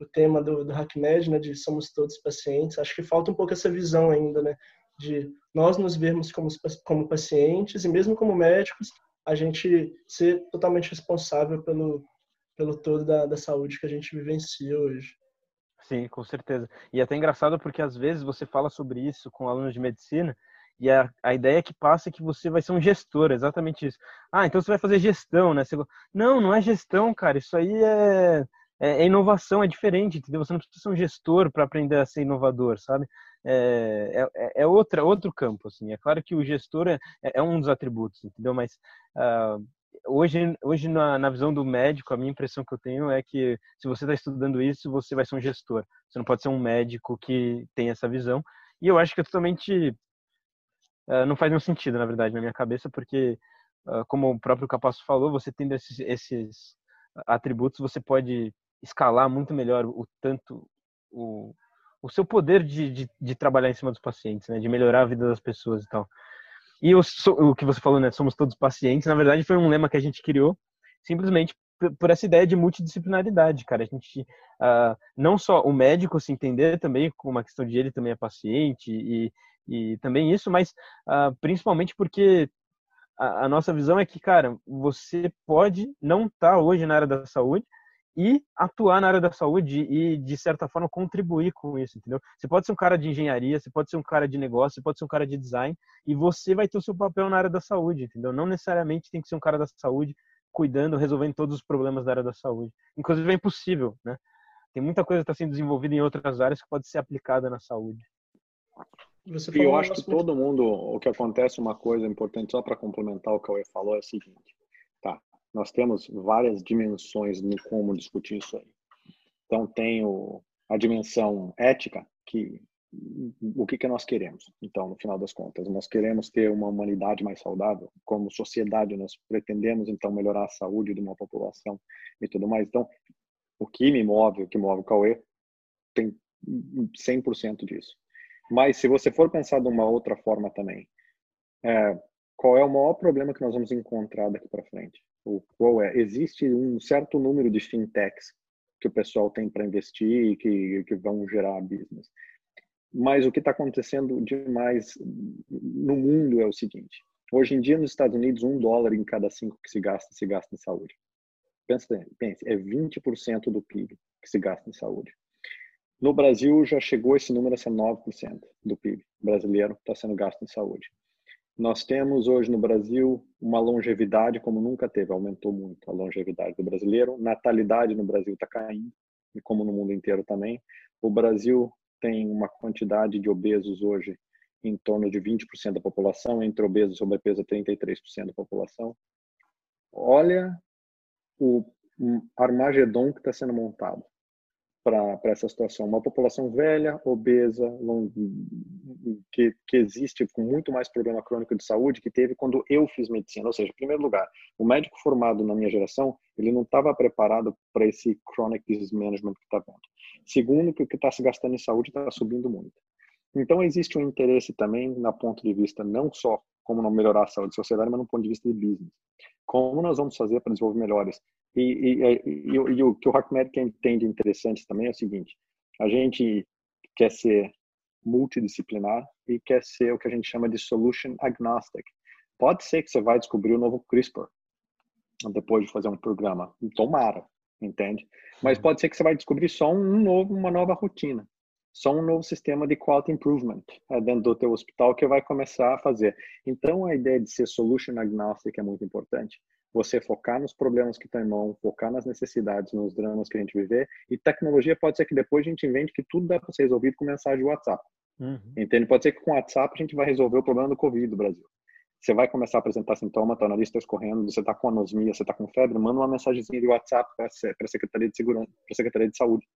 o tema do, do HackMed, né, de somos todos pacientes. Acho que falta um pouco essa visão ainda, né, de nós nos vermos como, como pacientes e mesmo como médicos, a gente ser totalmente responsável pelo, pelo todo da, da saúde que a gente vivencia hoje. Sim, com certeza. E é até engraçado porque às vezes você fala sobre isso com alunos de medicina e a, a ideia que passa é que você vai ser um gestor, exatamente isso. Ah, então você vai fazer gestão, né? Você... Não, não é gestão, cara. Isso aí é, é, é inovação, é diferente, entendeu? Você não precisa ser um gestor para aprender a ser inovador, sabe? É, é, é, outra, outro campo, assim. É claro que o gestor é, é um dos atributos, entendeu? Mas uh, hoje, hoje na, na, visão do médico, a minha impressão que eu tenho é que se você está estudando isso, você vai ser um gestor. Você não pode ser um médico que tem essa visão. E eu acho que é totalmente uh, não faz nenhum sentido, na verdade, na minha cabeça, porque uh, como o próprio Capasso falou, você tendo esses, esses atributos, você pode escalar muito melhor o tanto o, o seu poder de, de, de, trabalhar em cima dos pacientes, né, de melhorar a vida das pessoas e tal. E o, o que você falou, né? Somos todos pacientes. Na verdade, foi um lema que a gente criou simplesmente por essa ideia de multidisciplinaridade, cara. A gente, uh, não só o médico se entender também com uma questão de ele também é paciente e, e também isso, mas uh, principalmente porque a, a, nossa visão é que, cara, você pode não estar tá hoje na área da saúde, e atuar na área da saúde e, de certa forma, contribuir com isso, entendeu? Você pode ser um cara de engenharia, você pode ser um cara de negócio, você pode ser um cara de design e você vai ter o seu papel na área da saúde, entendeu? Não necessariamente tem que ser um cara da saúde cuidando, resolvendo todos os problemas da área da saúde. Inclusive, é impossível, né? Tem muita coisa que está sendo desenvolvida em outras áreas que pode ser aplicada na saúde. e eu acho que todo mundo, o que acontece, uma coisa importante, só para complementar o que o Cauê falou, é o seguinte? Nós temos várias dimensões no como discutir isso aí. Então, tem o, a dimensão ética, que o que, que nós queremos. Então, no final das contas, nós queremos ter uma humanidade mais saudável. Como sociedade, nós pretendemos, então, melhorar a saúde de uma população e tudo mais. Então, o que me move, o que move o Cauê, tem 100% disso. Mas, se você for pensar de uma outra forma também, é, qual é o maior problema que nós vamos encontrar daqui para frente? O qual é? Existe um certo número de fintechs que o pessoal tem para investir e que, que vão gerar business. Mas o que está acontecendo demais no mundo é o seguinte: hoje em dia nos Estados Unidos, um dólar em cada cinco que se gasta se gasta em saúde. Pensa, pense, é 20% do PIB que se gasta em saúde. No Brasil já chegou esse número a ser 9% do PIB brasileiro está sendo gasto em saúde. Nós temos hoje no Brasil uma longevidade como nunca teve, aumentou muito a longevidade do brasileiro. Natalidade no Brasil está caindo, e como no mundo inteiro também. O Brasil tem uma quantidade de obesos hoje em torno de 20% da população, entre obesos e sobrepeso 33% da população. Olha o Armagedon que está sendo montado para essa situação. Uma população velha, obesa, que, que existe com muito mais problema crônico de saúde que teve quando eu fiz medicina. Ou seja, em primeiro lugar, o médico formado na minha geração, ele não estava preparado para esse chronic disease management que está vendo. Segundo, que o que está se gastando em saúde está subindo muito. Então, existe um interesse também, na ponto de vista não só como não melhorar a saúde da sociedade, mas no ponto de vista de business. Como nós vamos fazer para desenvolver melhores e, e, e, e, o que o tem de interessante também é o seguinte: a gente quer ser multidisciplinar e quer ser o que a gente chama de solution agnostic. Pode ser que você vai descobrir o novo CRISPR depois de fazer um programa, tomara, entende? Mas pode ser que você vai descobrir só um novo, uma nova rotina, só um novo sistema de quality improvement é, dentro do teu hospital que vai começar a fazer. Então a ideia de ser solution agnostic é muito importante você focar nos problemas que estão em mão, focar nas necessidades, nos dramas que a gente viver. E tecnologia pode ser que depois a gente invente que tudo dá para ser resolvido com mensagem de WhatsApp. Uhum. Entende? Pode ser que com o WhatsApp a gente vai resolver o problema do Covid do Brasil. Você vai começar a apresentar sintoma, tá na lista escorrendo, você está com anosmia, você está com febre, manda uma mensagenzinha de WhatsApp para a Secretaria de Segurança, para a Secretaria de Saúde.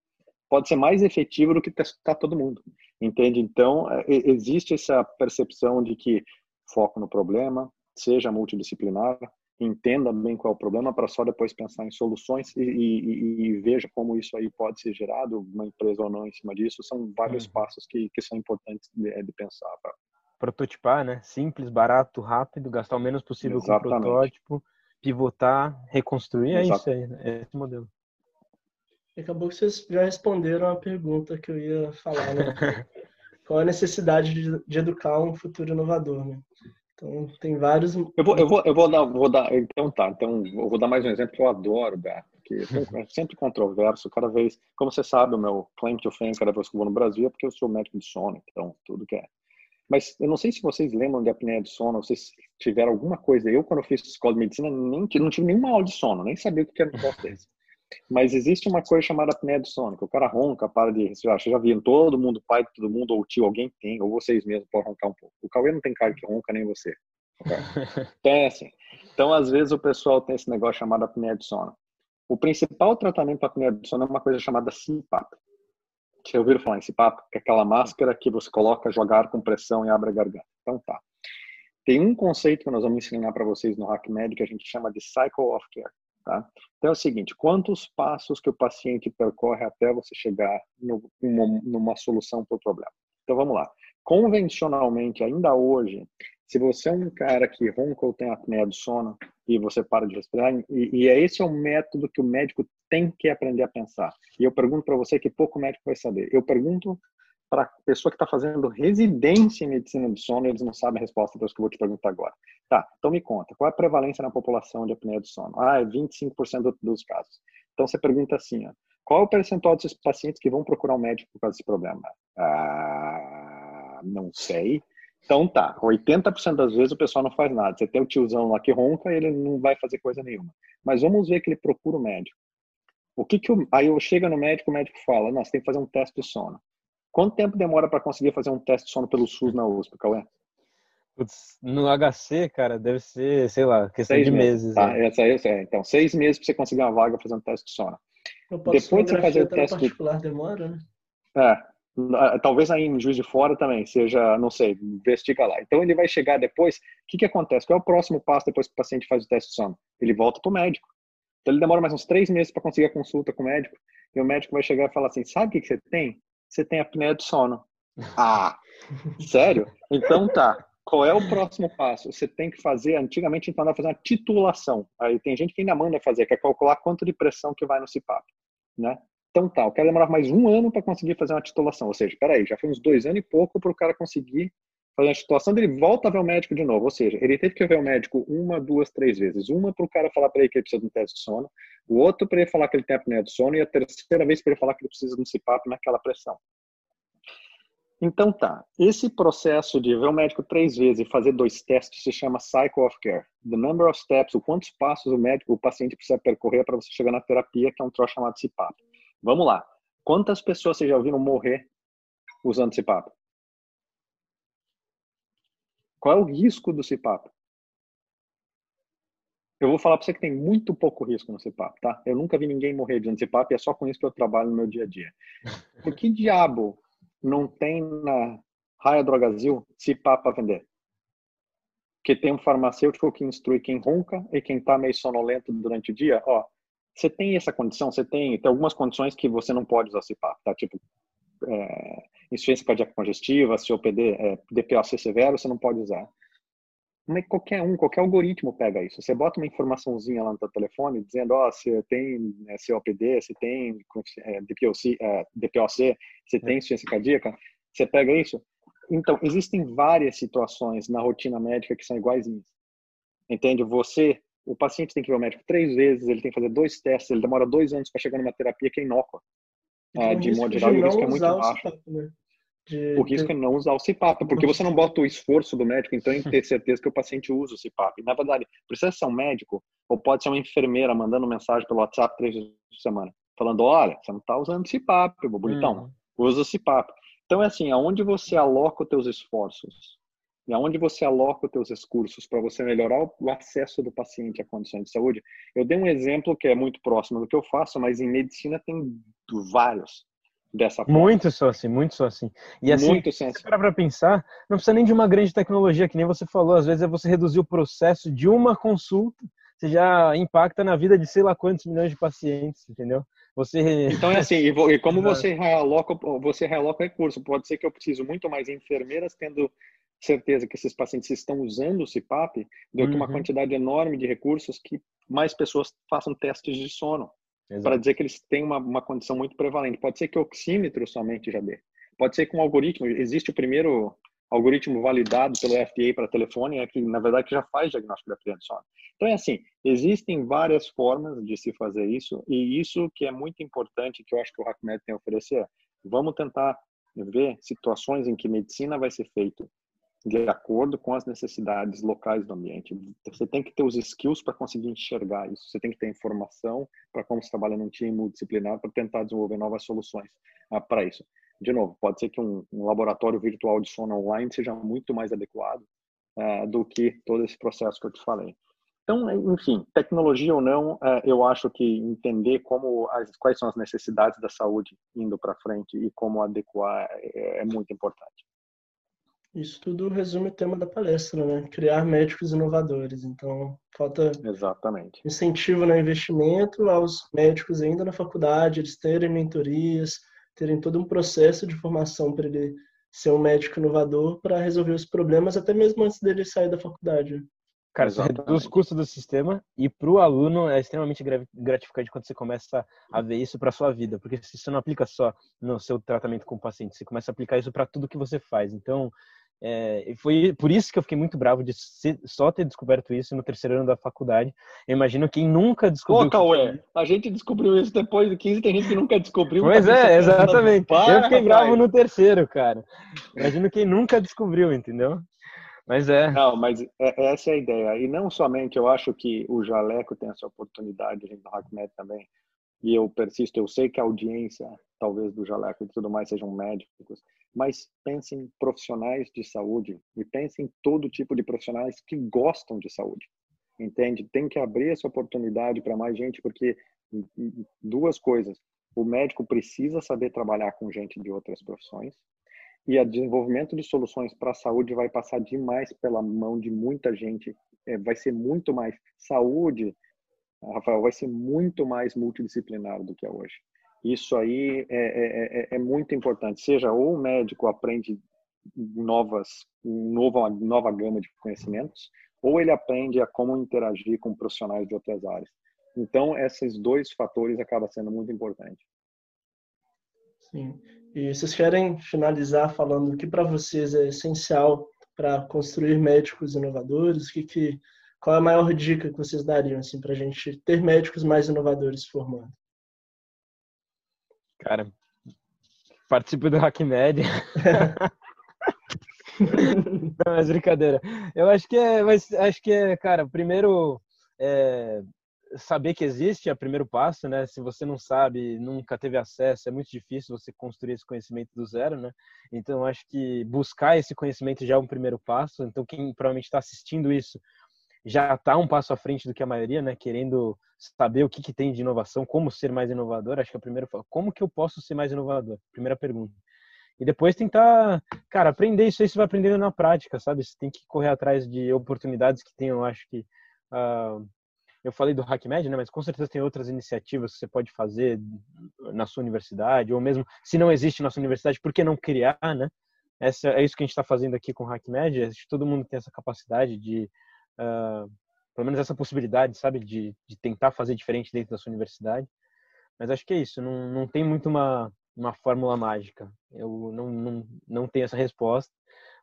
Pode ser mais efetivo do que testar todo mundo, entende? Então, é, existe essa percepção de que foco no problema, seja multidisciplinar, entenda bem qual é o problema para só depois pensar em soluções e, e, e, veja como isso aí pode ser gerado, uma empresa ou não em cima disso. São vários uhum. passos que, que são importantes de, de pensar. Tá? Prototipar, né? Simples, barato, rápido, gastar o menos possível Exatamente. com o protótipo, pivotar, reconstruir. É isso aí, né? é esse modelo. Acabou que vocês já responderam a pergunta que eu ia falar, né? Qual a necessidade de, de educar um futuro inovador, né? Então, tem vários. Eu vou, eu vou, eu vou dar, vou dar. Então, tá. Então, eu vou dar mais um exemplo que eu adoro, Beto, que é sempre controverso. Cada vez, como você sabe, o meu claim to fame, cada vez que eu vou no Brasil, é porque eu sou médico de sono, então, tudo que é. Mas eu não sei se vocês lembram de apneia de sono, vocês tiveram alguma coisa. Eu, quando eu fiz escola de medicina, nem, não tive nenhuma aula de sono, nem sabia o que era um negócio desse. Mas existe uma coisa chamada apneia do sono, que o cara ronca, para de respirar. Vocês já viram todo mundo, pai de todo mundo, ou tio, alguém tem, ou vocês mesmos podem roncar um pouco. O Cauê não tem cara que ronca, nem você. Então é assim. Então, às vezes, o pessoal tem esse negócio chamado apneia do sono. O principal tratamento para apneia do sono é uma coisa chamada CPAP. Você ouviram falar em CPAP? Que é aquela máscara que você coloca, jogar com pressão e abre a garganta. Então tá. Tem um conceito que nós vamos ensinar para vocês no Hack Med que a gente chama de Cycle of Care. Tá? Então é o seguinte, quantos passos que o paciente percorre até você chegar no, numa, numa solução para o problema? Então vamos lá. Convencionalmente, ainda hoje, se você é um cara que ronca ou tem apneia do sono e você para de respirar, e, e é esse é o método que o médico tem que aprender a pensar. E eu pergunto para você que pouco médico vai saber. Eu pergunto para a pessoa que está fazendo residência em medicina do sono, eles não sabem a resposta para isso que eu vou te perguntar agora. Tá, então me conta, qual é a prevalência na população de apneia do sono? Ah, é 25% dos casos. Então você pergunta assim, ó, qual é o percentual desses pacientes que vão procurar um médico por causa desse problema? Ah, não sei. Então tá, 80% das vezes o pessoal não faz nada. Você tem o tiozão lá que ronca, ele não vai fazer coisa nenhuma. Mas vamos ver que ele procura o médico. O que que aí eu chego no médico, o médico fala, nossa, tem que fazer um teste de sono. Quanto tempo demora para conseguir fazer um teste de sono pelo SUS na USP, Cauê? Putz, no HC, cara, deve ser, sei lá, questão seis de meses. meses tá, né? essa aí, é, então, seis meses para você conseguir uma vaga fazendo um teste de sono. Depois de você fazer o teste particular de... demora, né? É, talvez aí em Juiz de Fora também seja, não sei, investiga lá. Então ele vai chegar depois, o que que acontece? Qual é o próximo passo depois que o paciente faz o teste de sono? Ele volta para o médico. Então ele demora mais uns três meses para conseguir a consulta com o médico, e o médico vai chegar e falar assim, sabe o que, que você tem? Você tem apneia do sono. Ah, sério? Então tá. Qual é o próximo passo? Você tem que fazer, antigamente então fazer uma titulação. Aí tem gente que ainda manda fazer, que é calcular quanto de pressão que vai no CPAP, né? Então tá, eu quero demorar mais um ano para conseguir fazer uma titulação. Ou seja, peraí, já foi uns dois anos e pouco para o cara conseguir fazer a titulação dele, volta a ver o médico de novo. Ou seja, ele teve que ver o médico uma, duas, três vezes. Uma para o cara falar para ele que ele precisa de um teste de sono, o outro para ele falar que ele tem apneia do sono e a terceira vez para ele falar que ele precisa de um CPAP naquela pressão. Então tá, esse processo de ver o médico três vezes e fazer dois testes se chama cycle of care. The number of steps, o quantos passos o médico, o paciente precisa percorrer para você chegar na terapia, que é um troço chamado CPAP. Vamos lá. Quantas pessoas vocês já ouviram morrer usando CPAP? Qual é o risco do CPAP? Eu vou falar para você que tem muito pouco risco no CPAP, tá? Eu nunca vi ninguém morrer de CPAP e é só com isso que eu trabalho no meu dia a dia. Por que diabo não tem na Raia Drogazil CPAP para vender? Porque tem um farmacêutico que instrui quem ronca e quem está meio sonolento durante o dia. Ó, você tem essa condição, você tem, tem algumas condições que você não pode usar CPAP, tá? Tipo, é, insuficiência cardíaca congestiva, COPD, é, DPOC severo, você não pode usar. Mas qualquer um, qualquer algoritmo pega isso. Você bota uma informaçãozinha lá no seu telefone dizendo, ó, oh, você tem é, COPD, você tem é, DPOC, é, DPOC, você tem insuficiência cardíaca, você pega isso. Então, existem várias situações na rotina médica que são iguaizinhas. Entende? Você, o paciente tem que ver o médico três vezes, ele tem que fazer dois testes, ele demora dois anos para chegar numa terapia que é inócua. É, de modo geral, o risco é muito baixo. Né? De, o risco de... é não usar o CPAP, porque você não bota o esforço do médico, então, em ter certeza que o paciente usa o CPAP. Na verdade, precisa ser um médico, ou pode ser uma enfermeira mandando mensagem pelo WhatsApp três vezes por semana, falando: olha, você não está usando o CPAP, bonitão, uhum. usa o CPAP. Então é assim, aonde você aloca os teus esforços e aonde você aloca os teus recursos para você melhorar o acesso do paciente à condição de saúde. Eu dei um exemplo que é muito próximo do que eu faço, mas em medicina tem vários dessa forma. Muito só assim, muito só assim. E assim, muito se para para pensar, não precisa nem de uma grande tecnologia, que nem você falou, às vezes é você reduzir o processo de uma consulta, você já impacta na vida de sei lá quantos milhões de pacientes, entendeu? Você Então é assim, e como você realoca, você realoca recurso, pode ser que eu preciso muito mais enfermeiras tendo certeza que esses pacientes estão usando o CPAP do que uma uhum. quantidade enorme de recursos que mais pessoas façam testes de sono para dizer que eles têm uma, uma condição muito prevalente. Pode ser que o oxímetro somente já dê. Pode ser que um algoritmo, existe o primeiro algoritmo validado pelo FDA para telefone, é que na verdade já faz diagnóstico da apneia do sono. Então é assim, existem várias formas de se fazer isso e isso que é muito importante que eu acho que o HackMed tem a oferecer. Vamos tentar ver situações em que medicina vai ser feita de acordo com as necessidades locais do ambiente. Você tem que ter os skills para conseguir enxergar isso. Você tem que ter informação para como se trabalha num time multidisciplinar para tentar desenvolver novas soluções ah, para isso. De novo, pode ser que um, um, laboratório virtual de sono online seja muito mais adequado ah, do que todo esse processo que eu te falei. Então, enfim, tecnologia ou não, ah, eu acho que entender como as, quais são as necessidades da saúde indo para frente e como adequar é, é muito importante. Isso tudo resume o tema da palestra, né? Criar médicos inovadores. Então, falta Exatamente. incentivo no investimento aos médicos ainda na faculdade, eles terem mentorias, terem todo um processo de formação para ele ser um médico inovador para resolver os problemas até mesmo antes dele sair da faculdade. Cara, isso reduz o custo do sistema e para o aluno é extremamente gratificante quando você começa a ver isso para sua vida, porque você não aplica só no seu tratamento com o paciente, você começa a aplicar isso para tudo que você faz. Então, é, foi por isso que eu fiquei muito bravo de ser, só ter descoberto isso no terceiro ano da faculdade. Eu imagino quem nunca descobriu. Cauê, a gente descobriu isso depois de 15, tem gente que nunca descobriu. Pois é, exatamente. Para, eu fiquei bravo no terceiro, cara. Imagino quem nunca descobriu, entendeu? Mas é. Não, mas é, essa é a ideia. E não somente, eu acho que o Jaleco tem essa oportunidade, a gente do HackMed também, e eu persisto, eu sei que a audiência, talvez do Jaleco e tudo mais, sejam médicos, mas pense em profissionais de saúde e pense em todo tipo de profissionais que gostam de saúde, entende? Tem que abrir essa oportunidade para mais gente, porque duas coisas, o médico precisa saber trabalhar com gente de outras profissões e o desenvolvimento de soluções para a saúde vai passar demais pela mão de muita gente, é, vai ser muito mais saúde Rafael, vai ser muito mais multidisciplinar do que é hoje. Isso aí é, é, é, é muito importante. Seja ou o médico aprende novas, nova, nova gama de conhecimentos, ou ele aprende a como interagir com profissionais de outras áreas. Então, esses dois fatores acabam sendo muito importantes. Sim. E vocês querem finalizar falando o que para vocês é essencial para construir médicos inovadores? Que, que qual é a maior dica que vocês dariam assim, para a gente ter médicos mais inovadores formando? Cara, participe do HackMed. Não, mas brincadeira. Eu acho que é, mas acho que é, cara, primeiro é, saber que existe é o primeiro passo, né? Se você não sabe, nunca teve acesso, é muito difícil você construir esse conhecimento do zero, né? Então acho que buscar esse conhecimento já é um primeiro passo. Então quem provavelmente está assistindo isso já está um passo à frente do que a maioria, né? Querendo saber o que, que tem de inovação, como ser mais inovador. Acho que a primeira, como que eu posso ser mais inovador? Primeira pergunta. E depois tentar, cara, aprender isso aí você vai aprendendo na prática, sabe? Você tem que correr atrás de oportunidades que tem, eu acho que uh, eu falei do HackMed, né? Mas com certeza tem outras iniciativas que você pode fazer na sua universidade, ou mesmo se não existe na sua universidade, por que não criar, né? Essa, é isso que a gente está fazendo aqui com o HackMed. Todo mundo tem essa capacidade de uh, pelo menos essa possibilidade, sabe, de, de tentar fazer diferente dentro da sua universidade. Mas acho que é isso, não, não tem muito uma, uma fórmula mágica. Eu não, não, não tenho essa resposta,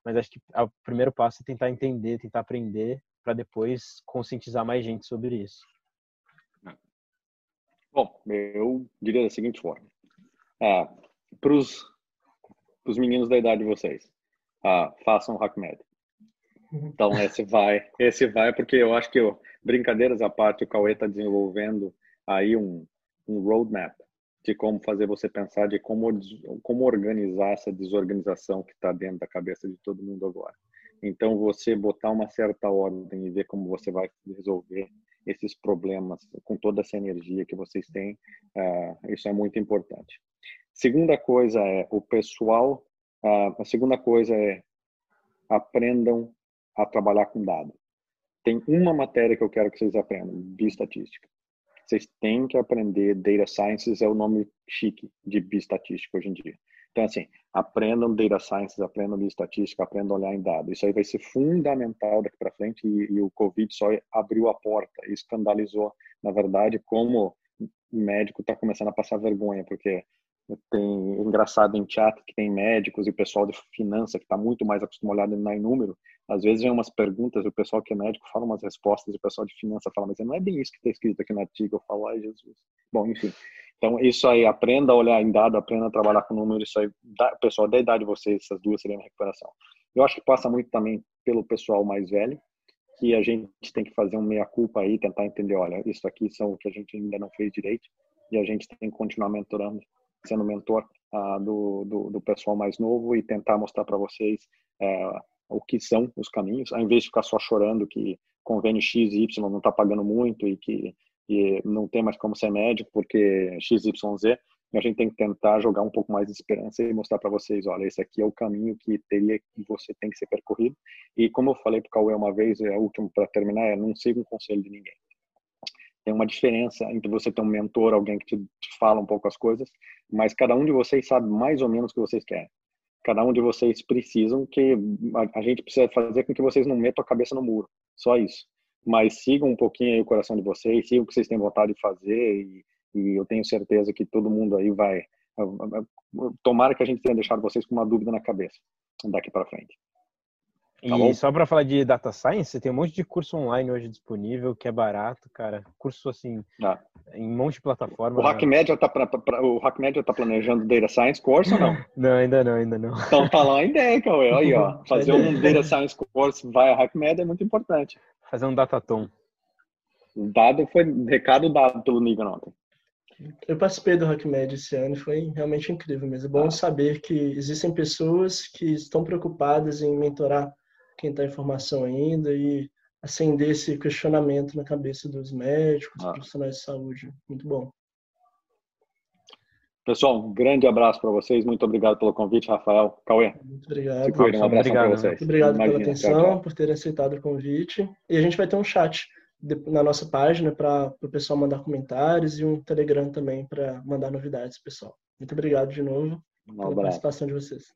mas acho que o primeiro passo é tentar entender, tentar aprender, para depois conscientizar mais gente sobre isso. Bom, eu diria da seguinte forma: ah, para os meninos da idade de vocês, ah, façam HackMed. Então esse vai, esse vai porque eu acho que brincadeiras à parte, o Cauê está desenvolvendo aí um, um roadmap de como fazer você pensar de como, como organizar essa desorganização que está dentro da cabeça de todo mundo agora. Então, você botar uma certa ordem e ver como você vai resolver esses problemas com toda essa energia que vocês têm, uh, isso é muito importante. Segunda coisa é o pessoal. Uh, a segunda coisa é aprendam a trabalhar com dados. Tem uma matéria que eu quero que vocês aprendam, bioestatística vocês têm que aprender Data Sciences, é o nome chique de bioestatística hoje em dia. Então, assim, aprendam Data Sciences, aprendam bioestatística, aprendam a olhar em dados. Isso aí vai ser fundamental daqui para frente e, e, o Covid só abriu a porta escandalizou, na verdade, como o médico está começando a passar vergonha, porque tem engraçado em chat que tem médicos e pessoal de finança que está muito mais acostumado em número. Às vezes vem umas perguntas e o pessoal que é médico fala umas respostas e o pessoal de finança fala, mas não é bem isso que está escrito aqui no artigo. Eu falo, ai Jesus. Bom, enfim. Então, isso aí, aprenda a olhar em dado, aprenda a trabalhar com número, isso aí, pessoal da idade de vocês, essas duas seriam recuperação. Eu acho que passa muito também pelo pessoal mais velho, que a gente tem que fazer um meia-culpa aí, tentar entender, olha, isso aqui são o que a gente ainda não fez direito, e a gente tem que continuar mentorando sendo mentor uh, do, do, do, pessoal mais novo e tentar mostrar para vocês uh, o que são os caminhos, ao invés de ficar só chorando que convênio X e Y não está pagando muito e que e não tem mais como ser médico porque X, Y, Z, a gente tem que tentar jogar um pouco mais de esperança e mostrar para vocês, olha, esse aqui é o caminho que teria que você tem que ser percorrido. E como eu falei para o Cauê uma vez, é o último para terminar, é não siga um conselho de ninguém. Tem uma diferença entre você ter um mentor, alguém que te, te fala um pouco as coisas, mas cada um de vocês sabe mais ou menos o que vocês querem. Cada um de vocês precisam que a, a gente precisa fazer com que vocês não metam a cabeça no muro. Só isso. Mas sigam um pouquinho aí o coração de vocês, sigam o que vocês têm vontade de fazer e, e eu tenho certeza que todo mundo aí vai. Tomara que a gente tenha deixado vocês com uma dúvida na cabeça daqui para frente. Tá e só para falar de data science, tem um monte de curso online hoje disponível que é barato, cara. Curso assim, ah. em um monte de plataforma. O HackMedia está o HackMedia tá planejando data science course ou não? não, ainda não, ainda não. Então tá lá a ideia, Cauê. Aí, ó, fazer um data science course via HackMedia é muito importante. Fazer um datatom. Dado foi recado dado pelo Niga ontem. Eu participei do HackMed esse ano e foi realmente incrível mesmo. É bom ah. saber que existem pessoas que estão preocupadas em mentorar quem está em formação ainda e acender esse questionamento na cabeça dos médicos, ah. profissionais de saúde. Muito bom. Pessoal, um grande abraço para vocês. Muito obrigado pelo convite, Rafael. Cauê. Muito obrigado. Se cuidem, um abraço para vocês. Muito obrigado Imagina, pela atenção, tchau, tchau. por terem aceitado o convite. E a gente vai ter um chat na nossa página para o pessoal mandar comentários e um Telegram também para mandar novidades, pessoal. Muito obrigado de novo um pela participação de vocês.